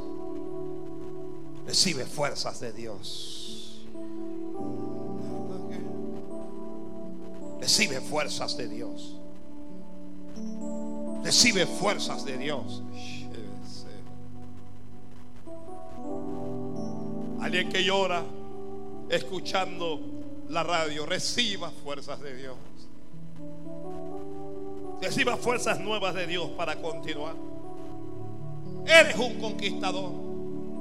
Recibe fuerzas de Dios. Recibe fuerzas de Dios. Recibe fuerzas de Dios. Alguien que llora escuchando la radio, reciba fuerzas de Dios. Reciba fuerzas nuevas de Dios para continuar. Eres un conquistador.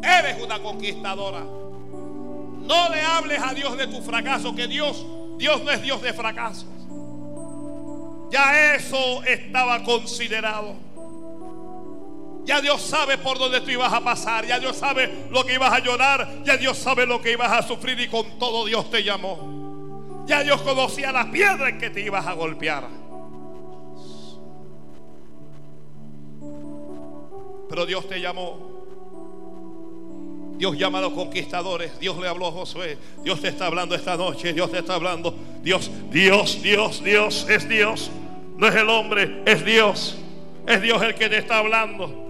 Eres una conquistadora. No le hables a Dios de tu fracaso, que Dios, Dios no es Dios de fracasos. Ya eso estaba considerado. Ya Dios sabe por dónde tú ibas a pasar. Ya Dios sabe lo que ibas a llorar. Ya Dios sabe lo que ibas a sufrir y con todo Dios te llamó. Ya Dios conocía las piedras en que te ibas a golpear. Pero Dios te llamó. Dios llama a los conquistadores. Dios le habló a Josué. Dios te está hablando esta noche. Dios te está hablando. Dios, Dios, Dios, Dios es Dios. No es el hombre, es Dios. Es Dios el que te está hablando.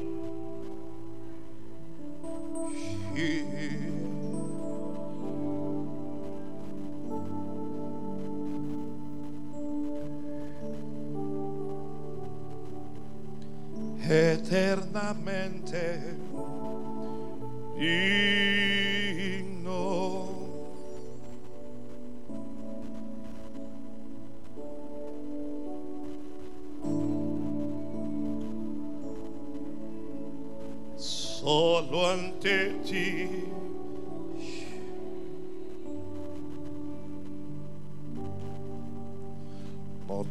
Eternamente digno. Solo ante ti.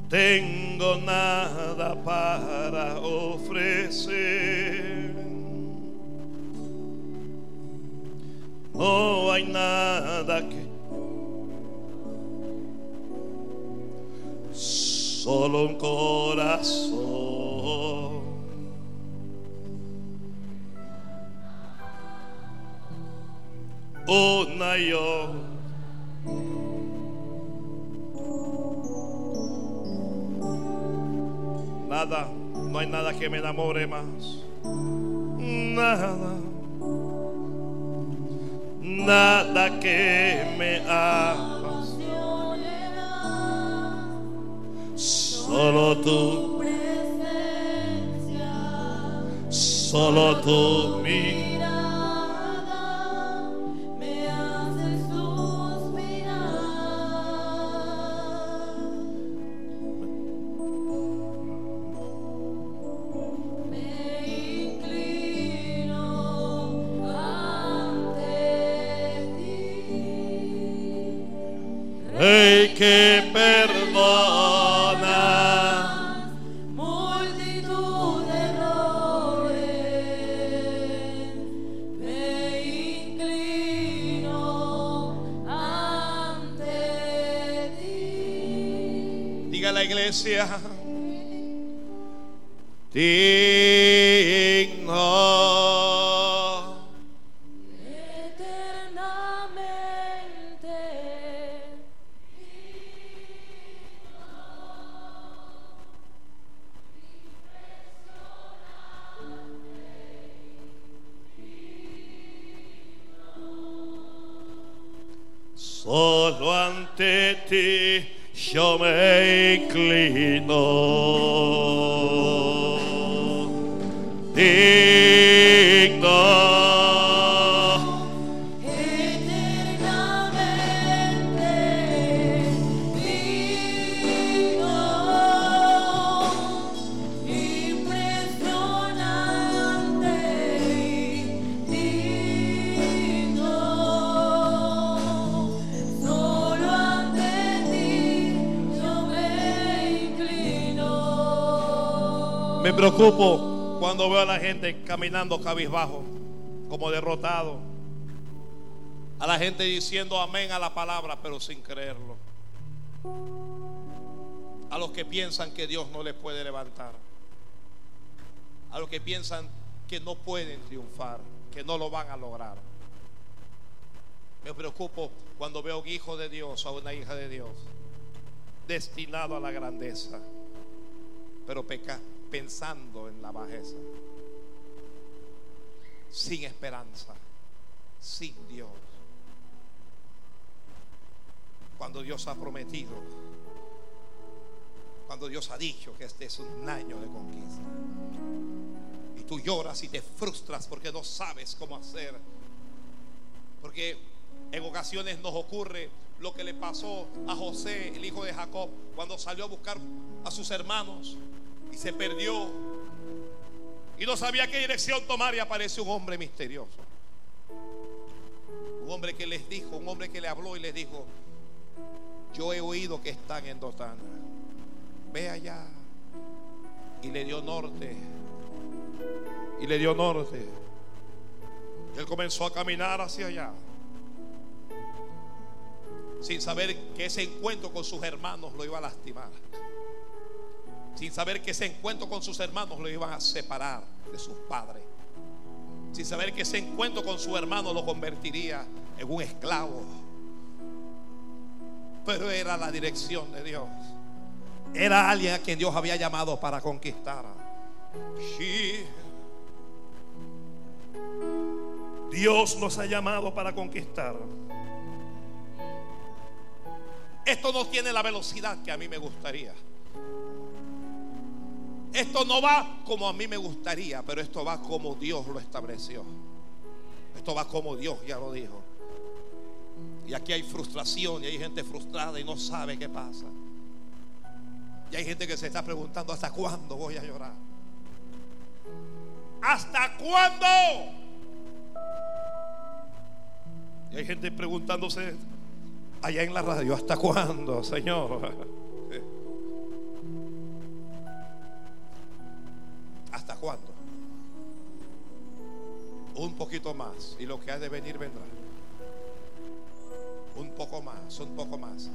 Tengo nada para ofrecer. No hay nada que solo un corazón. Una y. Nada, no hay nada que me enamore más. Nada. Nada que me apasione Solo tú. Solo tú, mi digna. Me preocupo cuando veo a la gente caminando cabizbajo, como derrotado. A la gente diciendo amén a la palabra, pero sin creerlo. A los que piensan que Dios no les puede levantar. A los que piensan que no pueden triunfar, que no lo van a lograr. Me preocupo cuando veo un hijo de Dios o una hija de Dios destinado a la grandeza, pero peca, pensando en la bajeza, sin esperanza, sin Dios. Cuando Dios ha prometido, cuando Dios ha dicho que este es un año de conquista. Y tú lloras y te frustras porque no sabes cómo hacer. Porque en ocasiones nos ocurre lo que le pasó a José, el hijo de Jacob, cuando salió a buscar a sus hermanos se perdió. Y no sabía qué dirección tomar y aparece un hombre misterioso. Un hombre que les dijo, un hombre que le habló y les dijo, yo he oído que están en Dotana. Ve allá. Y le dio norte. Y le dio norte. Él comenzó a caminar hacia allá. Sin saber que ese encuentro con sus hermanos lo iba a lastimar. Sin saber que ese encuentro con sus hermanos lo iban a separar de sus padres. Sin saber que ese encuentro con su hermano lo convertiría en un esclavo pero era la dirección de Dios. Era alguien a quien Dios había llamado para conquistar. Sí. Dios nos ha llamado para conquistar. Esto no tiene la velocidad que a mí me gustaría. Esto no va como a mí me gustaría, pero esto va como Dios lo estableció. Esto va como Dios ya lo dijo. Y aquí hay frustración y hay gente frustrada y no sabe qué pasa. Y hay gente que se está preguntando, ¿hasta cuándo voy a llorar? ¿Hasta cuándo? Y hay gente preguntándose allá en la radio, ¿hasta cuándo, Señor? Un poquito más y lo que ha de venir vendrá. Un poco más, un poco más.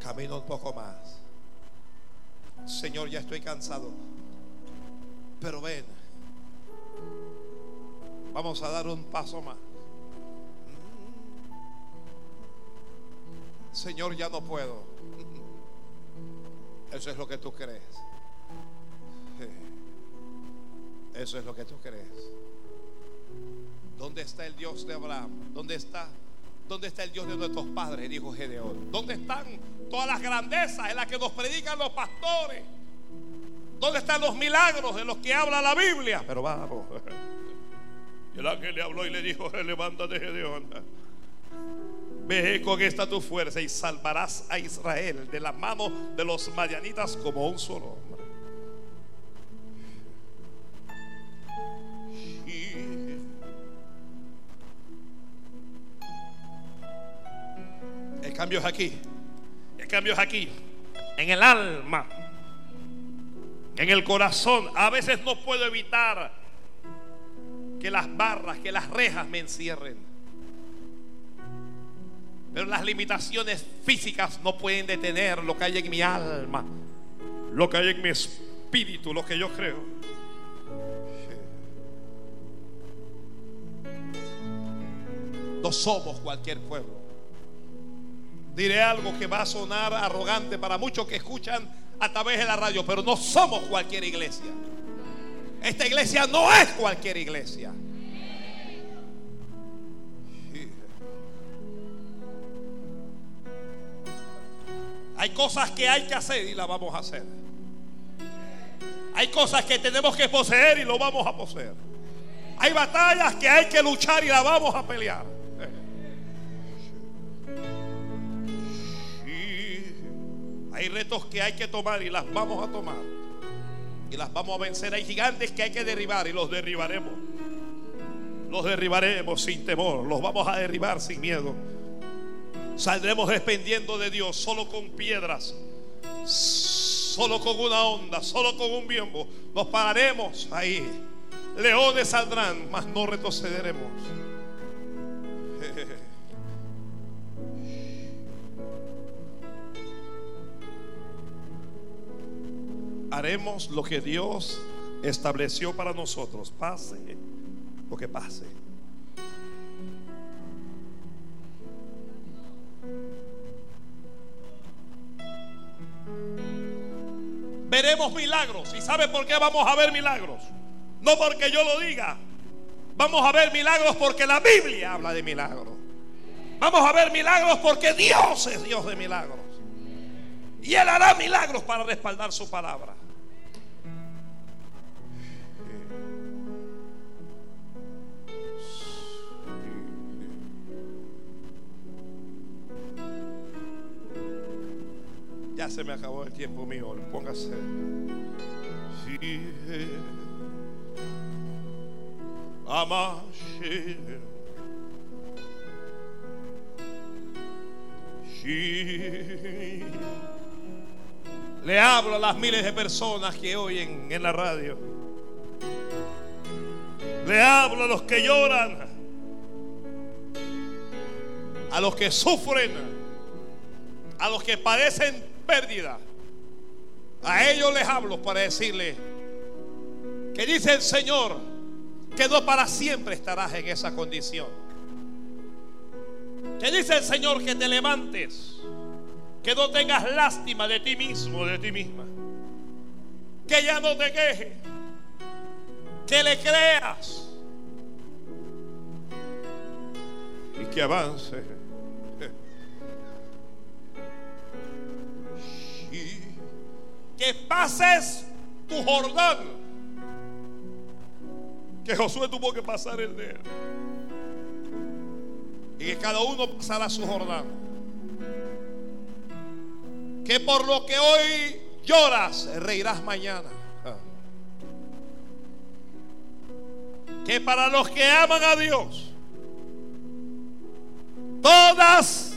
Camino un poco más. Señor, ya estoy cansado. Pero ven. Vamos a dar un paso más. Señor, ya no puedo. Eso es lo que tú crees. Eso es lo que tú crees. ¿Dónde está el Dios de Abraham? ¿Dónde está? ¿Dónde está el Dios de nuestros padres? Dijo Gedeón. ¿Dónde están todas las grandezas en las que nos predican los pastores? ¿Dónde están los milagros de los que habla la Biblia? Pero vamos. Y el ángel le habló y le dijo, levántate Gedeón. Ve con esta tu fuerza y salvarás a Israel de la mano de los madianitas como un solo cambio es aquí. El cambio es aquí, en el alma, en el corazón. A veces no puedo evitar que las barras, que las rejas me encierren. Pero las limitaciones físicas no pueden detener lo que hay en mi alma, Lo que hay en mi espíritu, lo que yo creo. No somos cualquier pueblo. Diré algo que va a sonar arrogante para muchos que escuchan a través de la radio, pero no somos cualquier iglesia. Esta iglesia no es cualquier iglesia. Hay cosas que hay que hacer y las vamos a hacer. Hay cosas que tenemos que poseer y lo vamos a poseer. Hay batallas que hay que luchar y las vamos a pelear. Hay retos que hay que tomar y las vamos a tomar. Y las vamos a vencer. Hay gigantes que hay que derribar y los derribaremos. Los derribaremos sin temor. Los vamos a derribar sin miedo. Saldremos dependiendo de Dios solo con piedras. solo con una onda, solo con un biombo, nos pararemos ahí. Leones saldrán, mas no retrocederemos. Haremos lo que Dios estableció para nosotros, pase lo que pase. Veremos milagros. ¿Y sabe por qué vamos a ver milagros? No porque yo lo diga. Vamos a ver milagros porque la Biblia habla de milagros. Vamos a ver milagros porque Dios es Dios de milagros. Y Él hará milagros para respaldar su palabra. Ya se me acabó el tiempo mío. Póngase. Sí. Le hablo a las miles de personas que oyen en la radio. Le hablo a los que lloran. A los que sufren. A los que padecen pérdida. A ellos les hablo para decirles que dice el Señor que no para siempre estarás en esa condición. Que dice el Señor que te levantes, que no tengas lástima de ti mismo, de ti misma. Que ya no te quejes, que le creas y que avance. Que pases tu Jordán. Que Josué tuvo que pasar el de él. Y que cada uno pasará su Jordán. Que por lo que hoy lloras, reirás mañana. Que para los que aman a Dios, todas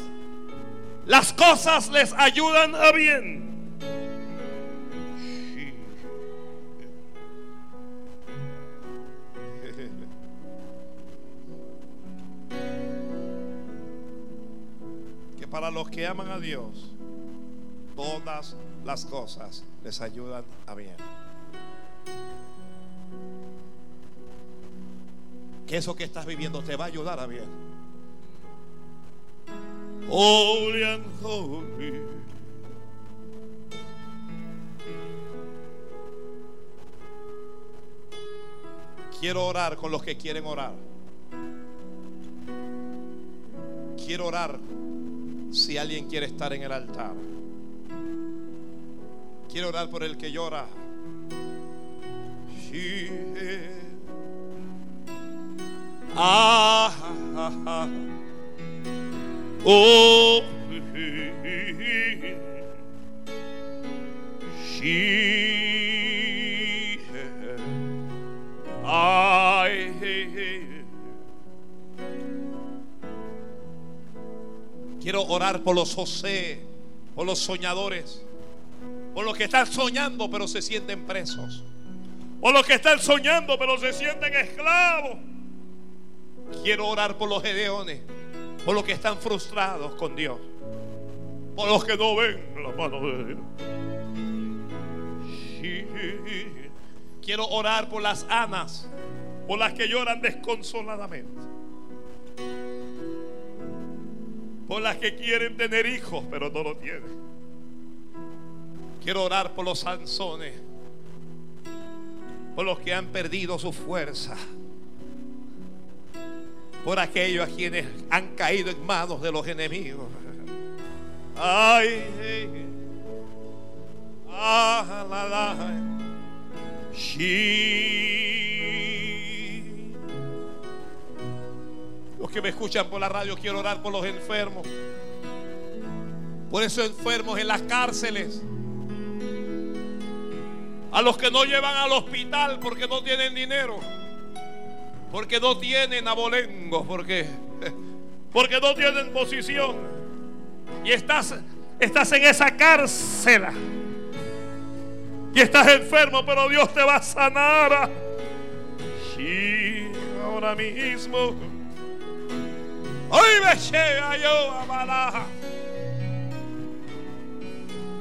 las cosas les ayudan a bien. Para los que aman a Dios, todas las cosas les ayudan a bien. Que eso que estás viviendo te va a ayudar a bien. Holy and. Quiero orar con los que quieren orar. Quiero orar si alguien quiere estar en el altar. Quiero orar por el que llora. Quiero orar por los José, por los soñadores, por los que están soñando pero se sienten presos, por los que están soñando pero se sienten esclavos. Quiero orar por los Gedeones, por los que están frustrados con Dios, por los que no ven la mano de Dios. Quiero orar por las anas, por las que lloran desconsoladamente. Por las que quieren tener hijos, pero no lo tienen. Quiero orar por los Sansones, por los que han perdido su fuerza, por aquellos a quienes han caído en manos de los enemigos. Ay, ah, la, la, Que me escuchan por la radio, quiero orar por los enfermos. Por esos enfermos en las cárceles. A los que no llevan al hospital porque no tienen dinero. Porque no tienen abolengo. Porque, porque no tienen posición. Y estás, estás en esa cárcel. Y estás enfermo, pero Dios te va a sanar. Sí, ahora mismo. Hoy me llega yo a.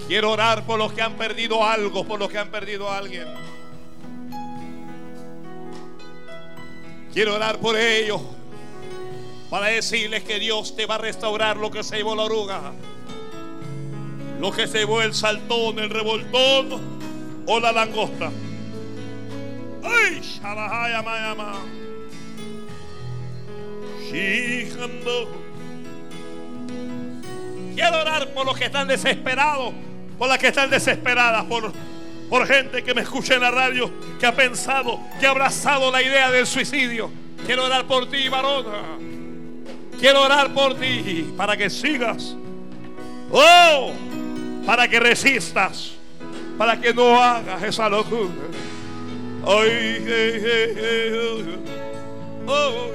Quiero orar por los que han perdido algo, por los que han perdido a alguien. Quiero orar por ellos para decirles que Dios te va a restaurar lo que se llevó la oruga, lo que se llevó el saltón, el revoltón o la langosta. ¡Ay! Quiero orar por los que están desesperados, por las que están desesperadas, por, por gente que me escucha en la radio, que ha pensado, que ha abrazado la idea del suicidio. Quiero orar por ti, varona. Quiero orar por ti para que sigas. Oh, para que resistas, para que no hagas esa locura. Ay, ay, oh,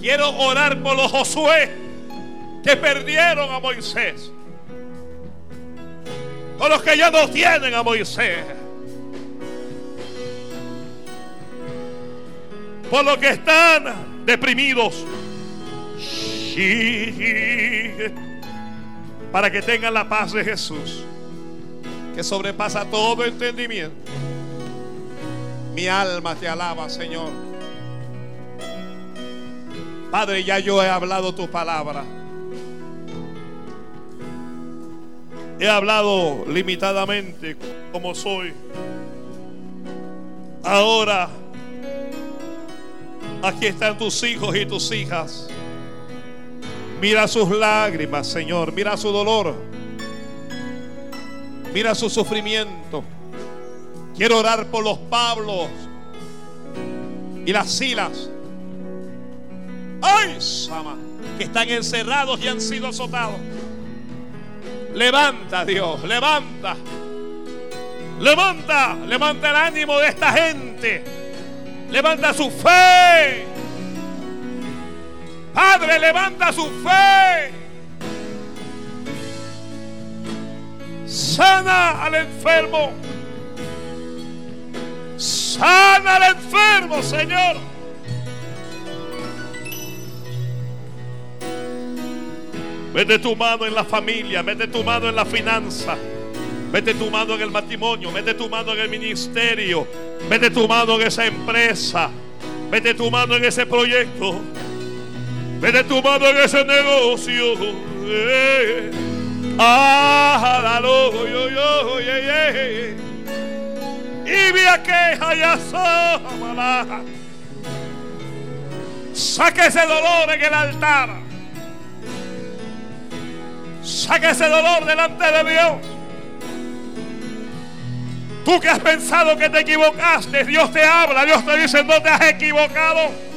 Quiero orar por los Josué que perdieron a Moisés. Por los que ya no tienen a Moisés. Por los que están deprimidos. Para que tengan la paz de Jesús. Que sobrepasa todo entendimiento. Mi alma te alaba, Señor. Padre, ya yo he hablado tu palabra. He hablado limitadamente como soy. Ahora, aquí están tus hijos y tus hijas. Mira sus lágrimas, Señor. Mira su dolor. Mira su sufrimiento. Quiero orar por los Pablos y las Silas. ¡Ay, Sama! Que están encerrados y han sido azotados. Levanta, Dios, levanta. Levanta, levanta el ánimo de esta gente. Levanta su fe. Padre, levanta su fe. Sana al enfermo. Sana al enfermo, Señor. Mete tu mano en la familia, mete tu mano en la finanza, mete tu mano en el matrimonio, mete tu mano en el ministerio, mete tu mano en esa empresa, mete tu mano en ese proyecto, mete tu mano en ese negocio. Eh. Ah, dalo, yo, yo, yeah, yeah. Y vi aquella ya sola. Saque ese dolor en el altar. Saca ese dolor delante de Dios. Tú que has pensado que te equivocaste, Dios te habla, Dios te dice, no te has equivocado.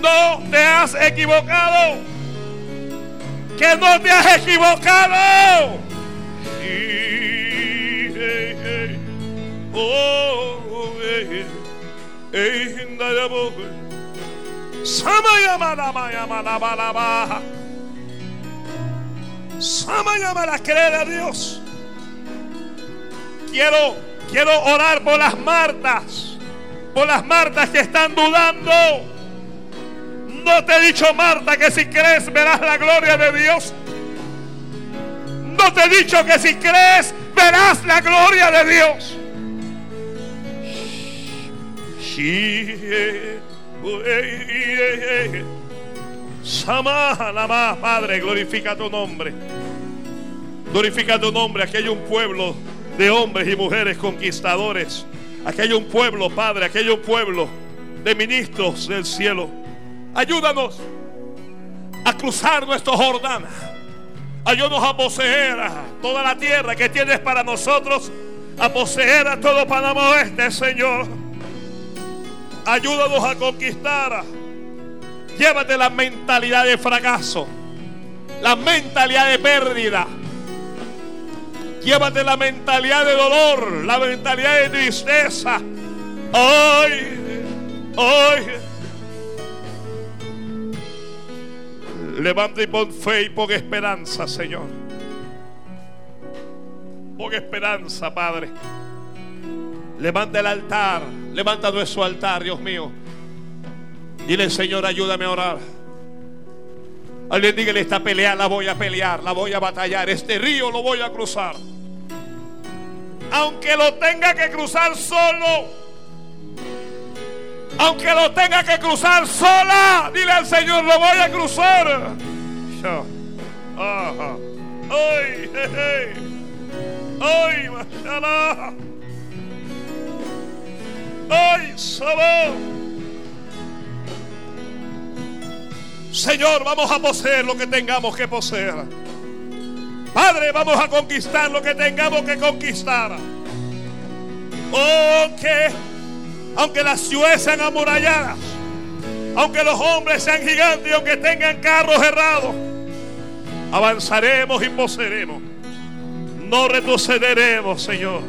No te has equivocado. Que no te has equivocado. Y, hey, hey, oh, hey, hey, hinda ya bo- Sama ya ma la ma ya ma la ba la ba. Sama llama a creer a Dios. Quiero, quiero orar por las Martas, por las Martas que están dudando. No te he dicho, Marta, que si crees verás la gloria de Dios. No te he dicho que si crees verás la gloria de Dios. Sama, Padre, glorifica tu nombre. Glorifica tu nombre. Aquí hay un pueblo de hombres y mujeres conquistadores. Aquí hay un pueblo, Padre. Aquí hay un pueblo de ministros del cielo. Ayúdanos a cruzar nuestro Jordán. Ayúdanos a poseer a toda la tierra que tienes para nosotros. A poseer a todo Panamá Oeste, Señor. Ayúdanos a conquistar. Llévate la mentalidad de fracaso. La mentalidad de pérdida. Llévate la mentalidad de dolor, la mentalidad de tristeza. Ay, Levanta y pon fe y pon esperanza, Señor. Pon esperanza, Padre. Levanta el altar. Levanta nuestro altar, Dios mío. Dile, Señor, ayúdame a orar. Alguien dígale, esta pelea la voy a pelear, la voy a batallar. Este río lo voy a cruzar. Aunque lo tenga que cruzar solo. Aunque lo tenga que cruzar sola. Dile al Señor, lo voy a cruzar. Ajá. Ay, jeje. Ay, mashallah. Ay, sabor. Señor, vamos a poseer lo que tengamos que poseer. Padre, vamos a conquistar lo que tengamos que conquistar. Oh, que aunque las ciudades sean amuralladas, aunque los hombres sean gigantes aunque tengan carros errados, avanzaremos y poseeremos. No retrocederemos, Señor.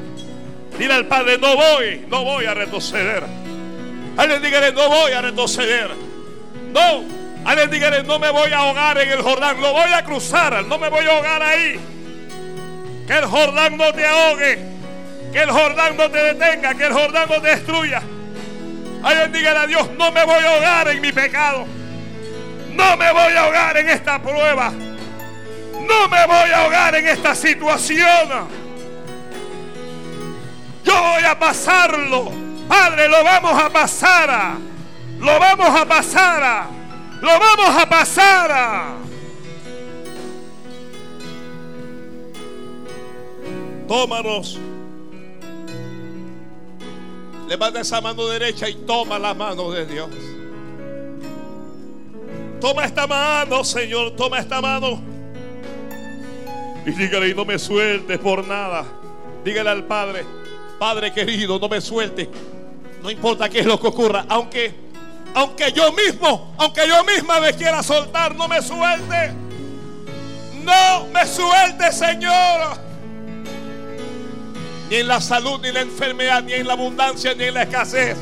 Dile al Padre, no voy, no voy a retroceder. Alguien dígale, no voy a retroceder. No, Alguien dígale, no me voy a ahogar en el Jordán, lo voy a cruzar, no me voy a ahogar ahí. Que el Jordán no te ahogue, que el Jordán no te detenga, que el Jordán no te destruya. Alguien dígale a Dios, no me voy a ahogar en mi pecado. No me voy a ahogar en esta prueba. No me voy a ahogar en esta situación. Yo voy a pasarlo. Padre, lo vamos a pasar. Lo vamos a pasar. Lo vamos a pasar. Tómanos. Levanta esa mano derecha y toma la mano de Dios. Toma esta mano, Señor, toma esta mano. Y dígale, y no me sueltes por nada. Dígale al Padre, Padre querido, no me suelte. No importa qué es lo que ocurra, aunque, aunque yo mismo, aunque yo misma me quiera soltar, no me suelte. No me suelte, Señor ni en la salud, ni en la enfermedad, ni en la abundancia, ni en la escasez.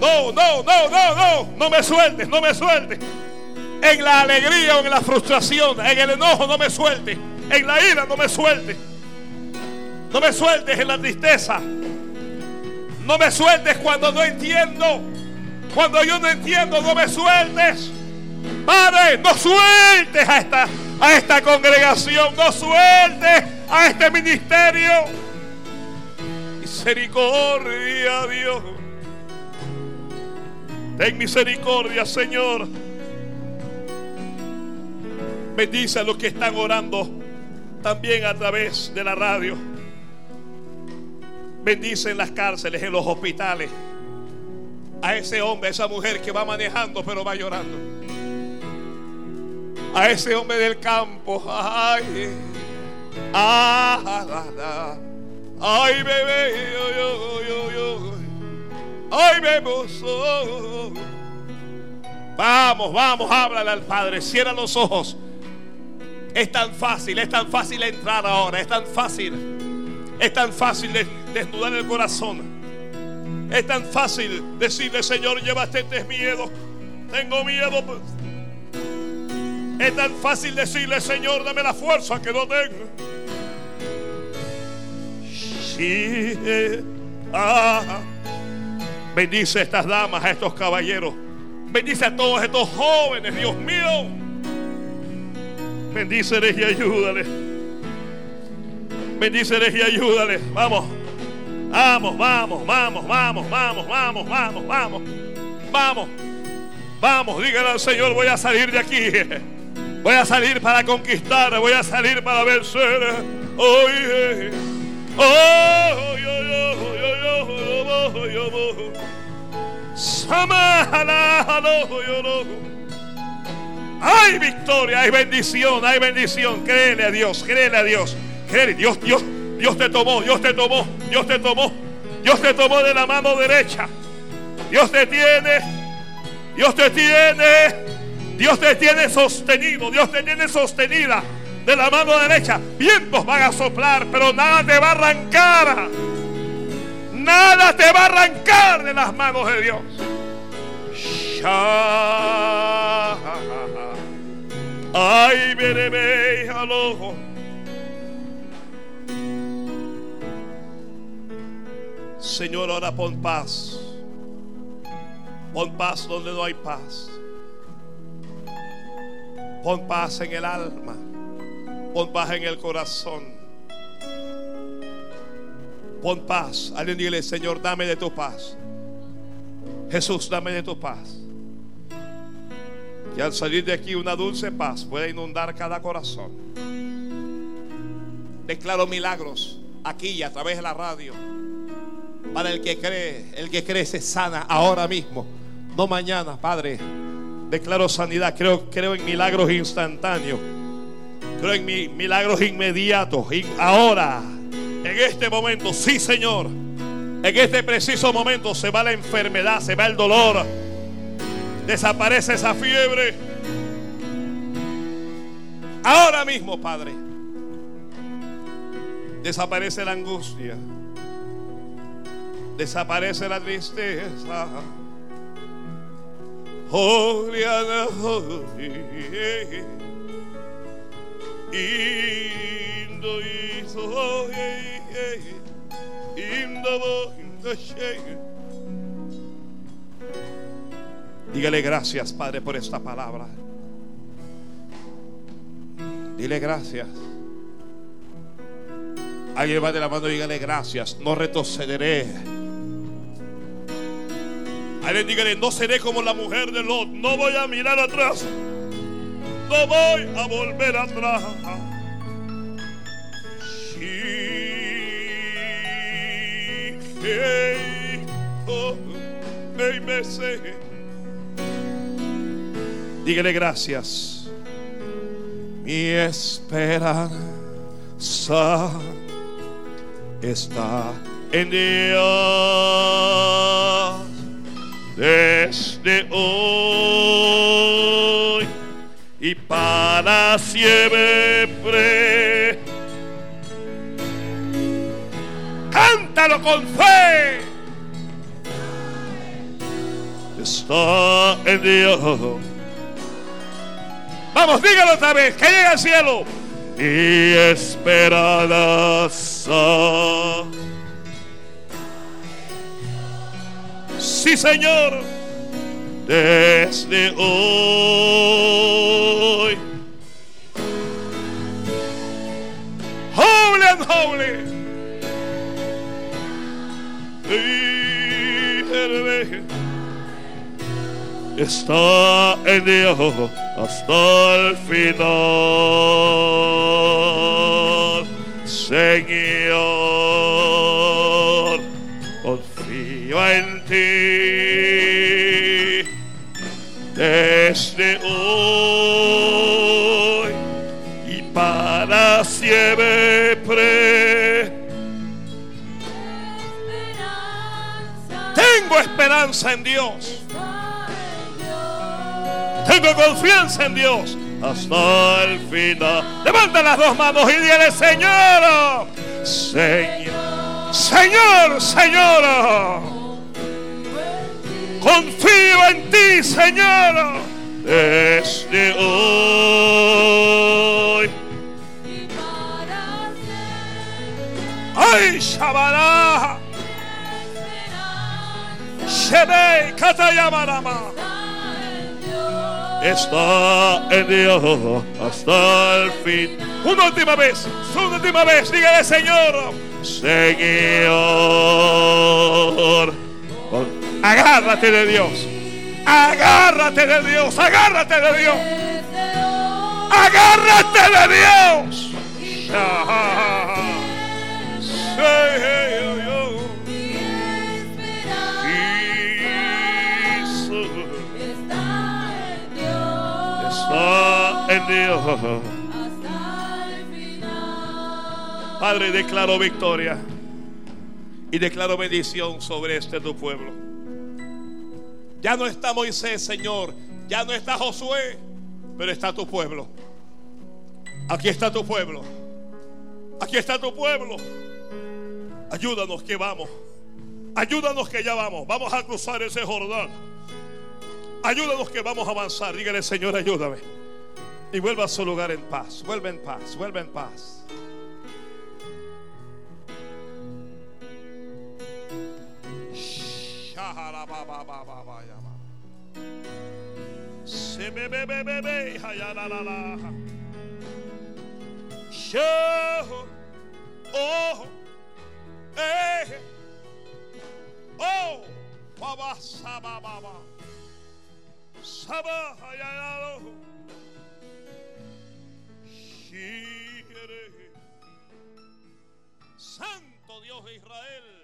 No, no, no, no, no, no me sueltes, no me sueltes. En la alegría o en la frustración, en el enojo, no me sueltes. En la ira, no me sueltes. No me sueltes en la tristeza. No me sueltes cuando no entiendo. Cuando yo no entiendo, no me sueltes. Padre, no sueltes a esta, a esta congregación, no sueltes a este ministerio misericordia, Dios. Ten misericordia, Señor. Bendice a los que están orando también a través de la radio. Bendice en las cárceles, en los hospitales. A ese hombre, a esa mujer que va manejando pero va llorando. A ese hombre del campo. Ay. Ah, ah, ah, Ay, bebé, yo, yo, yo. Ay, beboso. Vamos, vamos, háblale al Padre. Cierra los ojos. Es tan fácil, es tan fácil entrar ahora. Es tan fácil. Es tan fácil desnudar el corazón. Es tan fácil decirle, Señor, llévate este miedo. Tengo miedo. Es tan fácil decirle, Señor, dame la fuerza que no tengo. Ah. Bendice a estas damas, a estos caballeros. Bendice a todos estos jóvenes, Dios mío. Bendíceles y ayúdales. Bendíceles y ayúdales. Vamos. Vamos, vamos, vamos, vamos, vamos, vamos, vamos, vamos. Vamos. Vamos, dígale al Señor, voy a salir de aquí. Voy a salir para conquistar, voy a salir para vencer. Hoy. Hay victoria, hay bendición, hay bendición. Créele a Dios, créele a Dios. Créele, Dios, Dios, Dios te tomó, Dios te tomó, Dios te tomó. Dios te tomó de la mano derecha. Dios te tiene, Dios te tiene, Dios te tiene sostenido, Dios te tiene sostenida de la mano derecha. Vientos van a soplar, pero nada te va a arrancar. Nada te va a arrancar de las manos de Dios. Ay, vereme al ojo. Señor, ahora pon paz. Pon paz donde no hay paz. Pon paz en el alma. Pon paz en el corazón. Pon paz. Alguien dile, Señor, dame de tu paz. Jesús, dame de tu paz. Y al salir de aquí una dulce paz puede inundar cada corazón. Declaro milagros aquí y a través de la radio. Para el que cree, el que cree se sana ahora mismo, no mañana, Padre. Declaro sanidad, creo, creo en milagros instantáneos. Creo en mi, milagros inmediatos. Y ahora, en este momento, sí, Señor. En este preciso momento se va la enfermedad, se va el dolor. Desaparece esa fiebre. Ahora mismo, Padre. Desaparece la angustia. Desaparece la tristeza. Holy and holy. Indo iso, indo indo Dígale gracias, Padre, por esta palabra. Dile gracias. Alguien va de la mano y dígale gracias. No retrocederé. Alguien dígale, no seré como la mujer de Lot. No voy a mirar atrás. No voy a volver atrás. Sí, hey, oh, me sé. Dígale gracias. Mi esperanza está en Dios desde hoy para siempre. Cántalo con fe. Está en Dios. Vamos, dígalo otra vez, que llegue al cielo. Y esperanza. Sí, Señor. Desde hoy. Holy and holy. Está en Dios hasta el final. Señor, confío en ti desde hoy y para siempre. Tengo esperanza en Dios. Tengo confianza en Dios hasta el final. Levanta las dos manos y dile, Señor, Señor, Señor, Señor. Confío en ti, Señor, desde hoy. Ay, Shabara. Shebe, Katayamarama. Está en Dios hasta el fin. Una última vez, una última vez, dígale Señor, Señor. Agárrate de Dios, agárrate de Dios, agárrate de Dios, agárrate de Dios. Está en Dios. Padre, declaro victoria y declaro bendición sobre este tu pueblo. Ya no está Moisés, Señor, ya no está Josué, pero está tu pueblo. Aquí está tu pueblo. Aquí está tu pueblo. Ayúdanos que vamos. Ayúdanos que ya vamos. Vamos a cruzar ese Jordán. Ayúdanos que vamos a avanzar. Dígale, Señor, ayúdame. Y vuelva a su lugar en paz. Vuelve en paz. Vuelve en paz. Show. Oh. Eh. Oh. Saba. Santo Dios de Israel.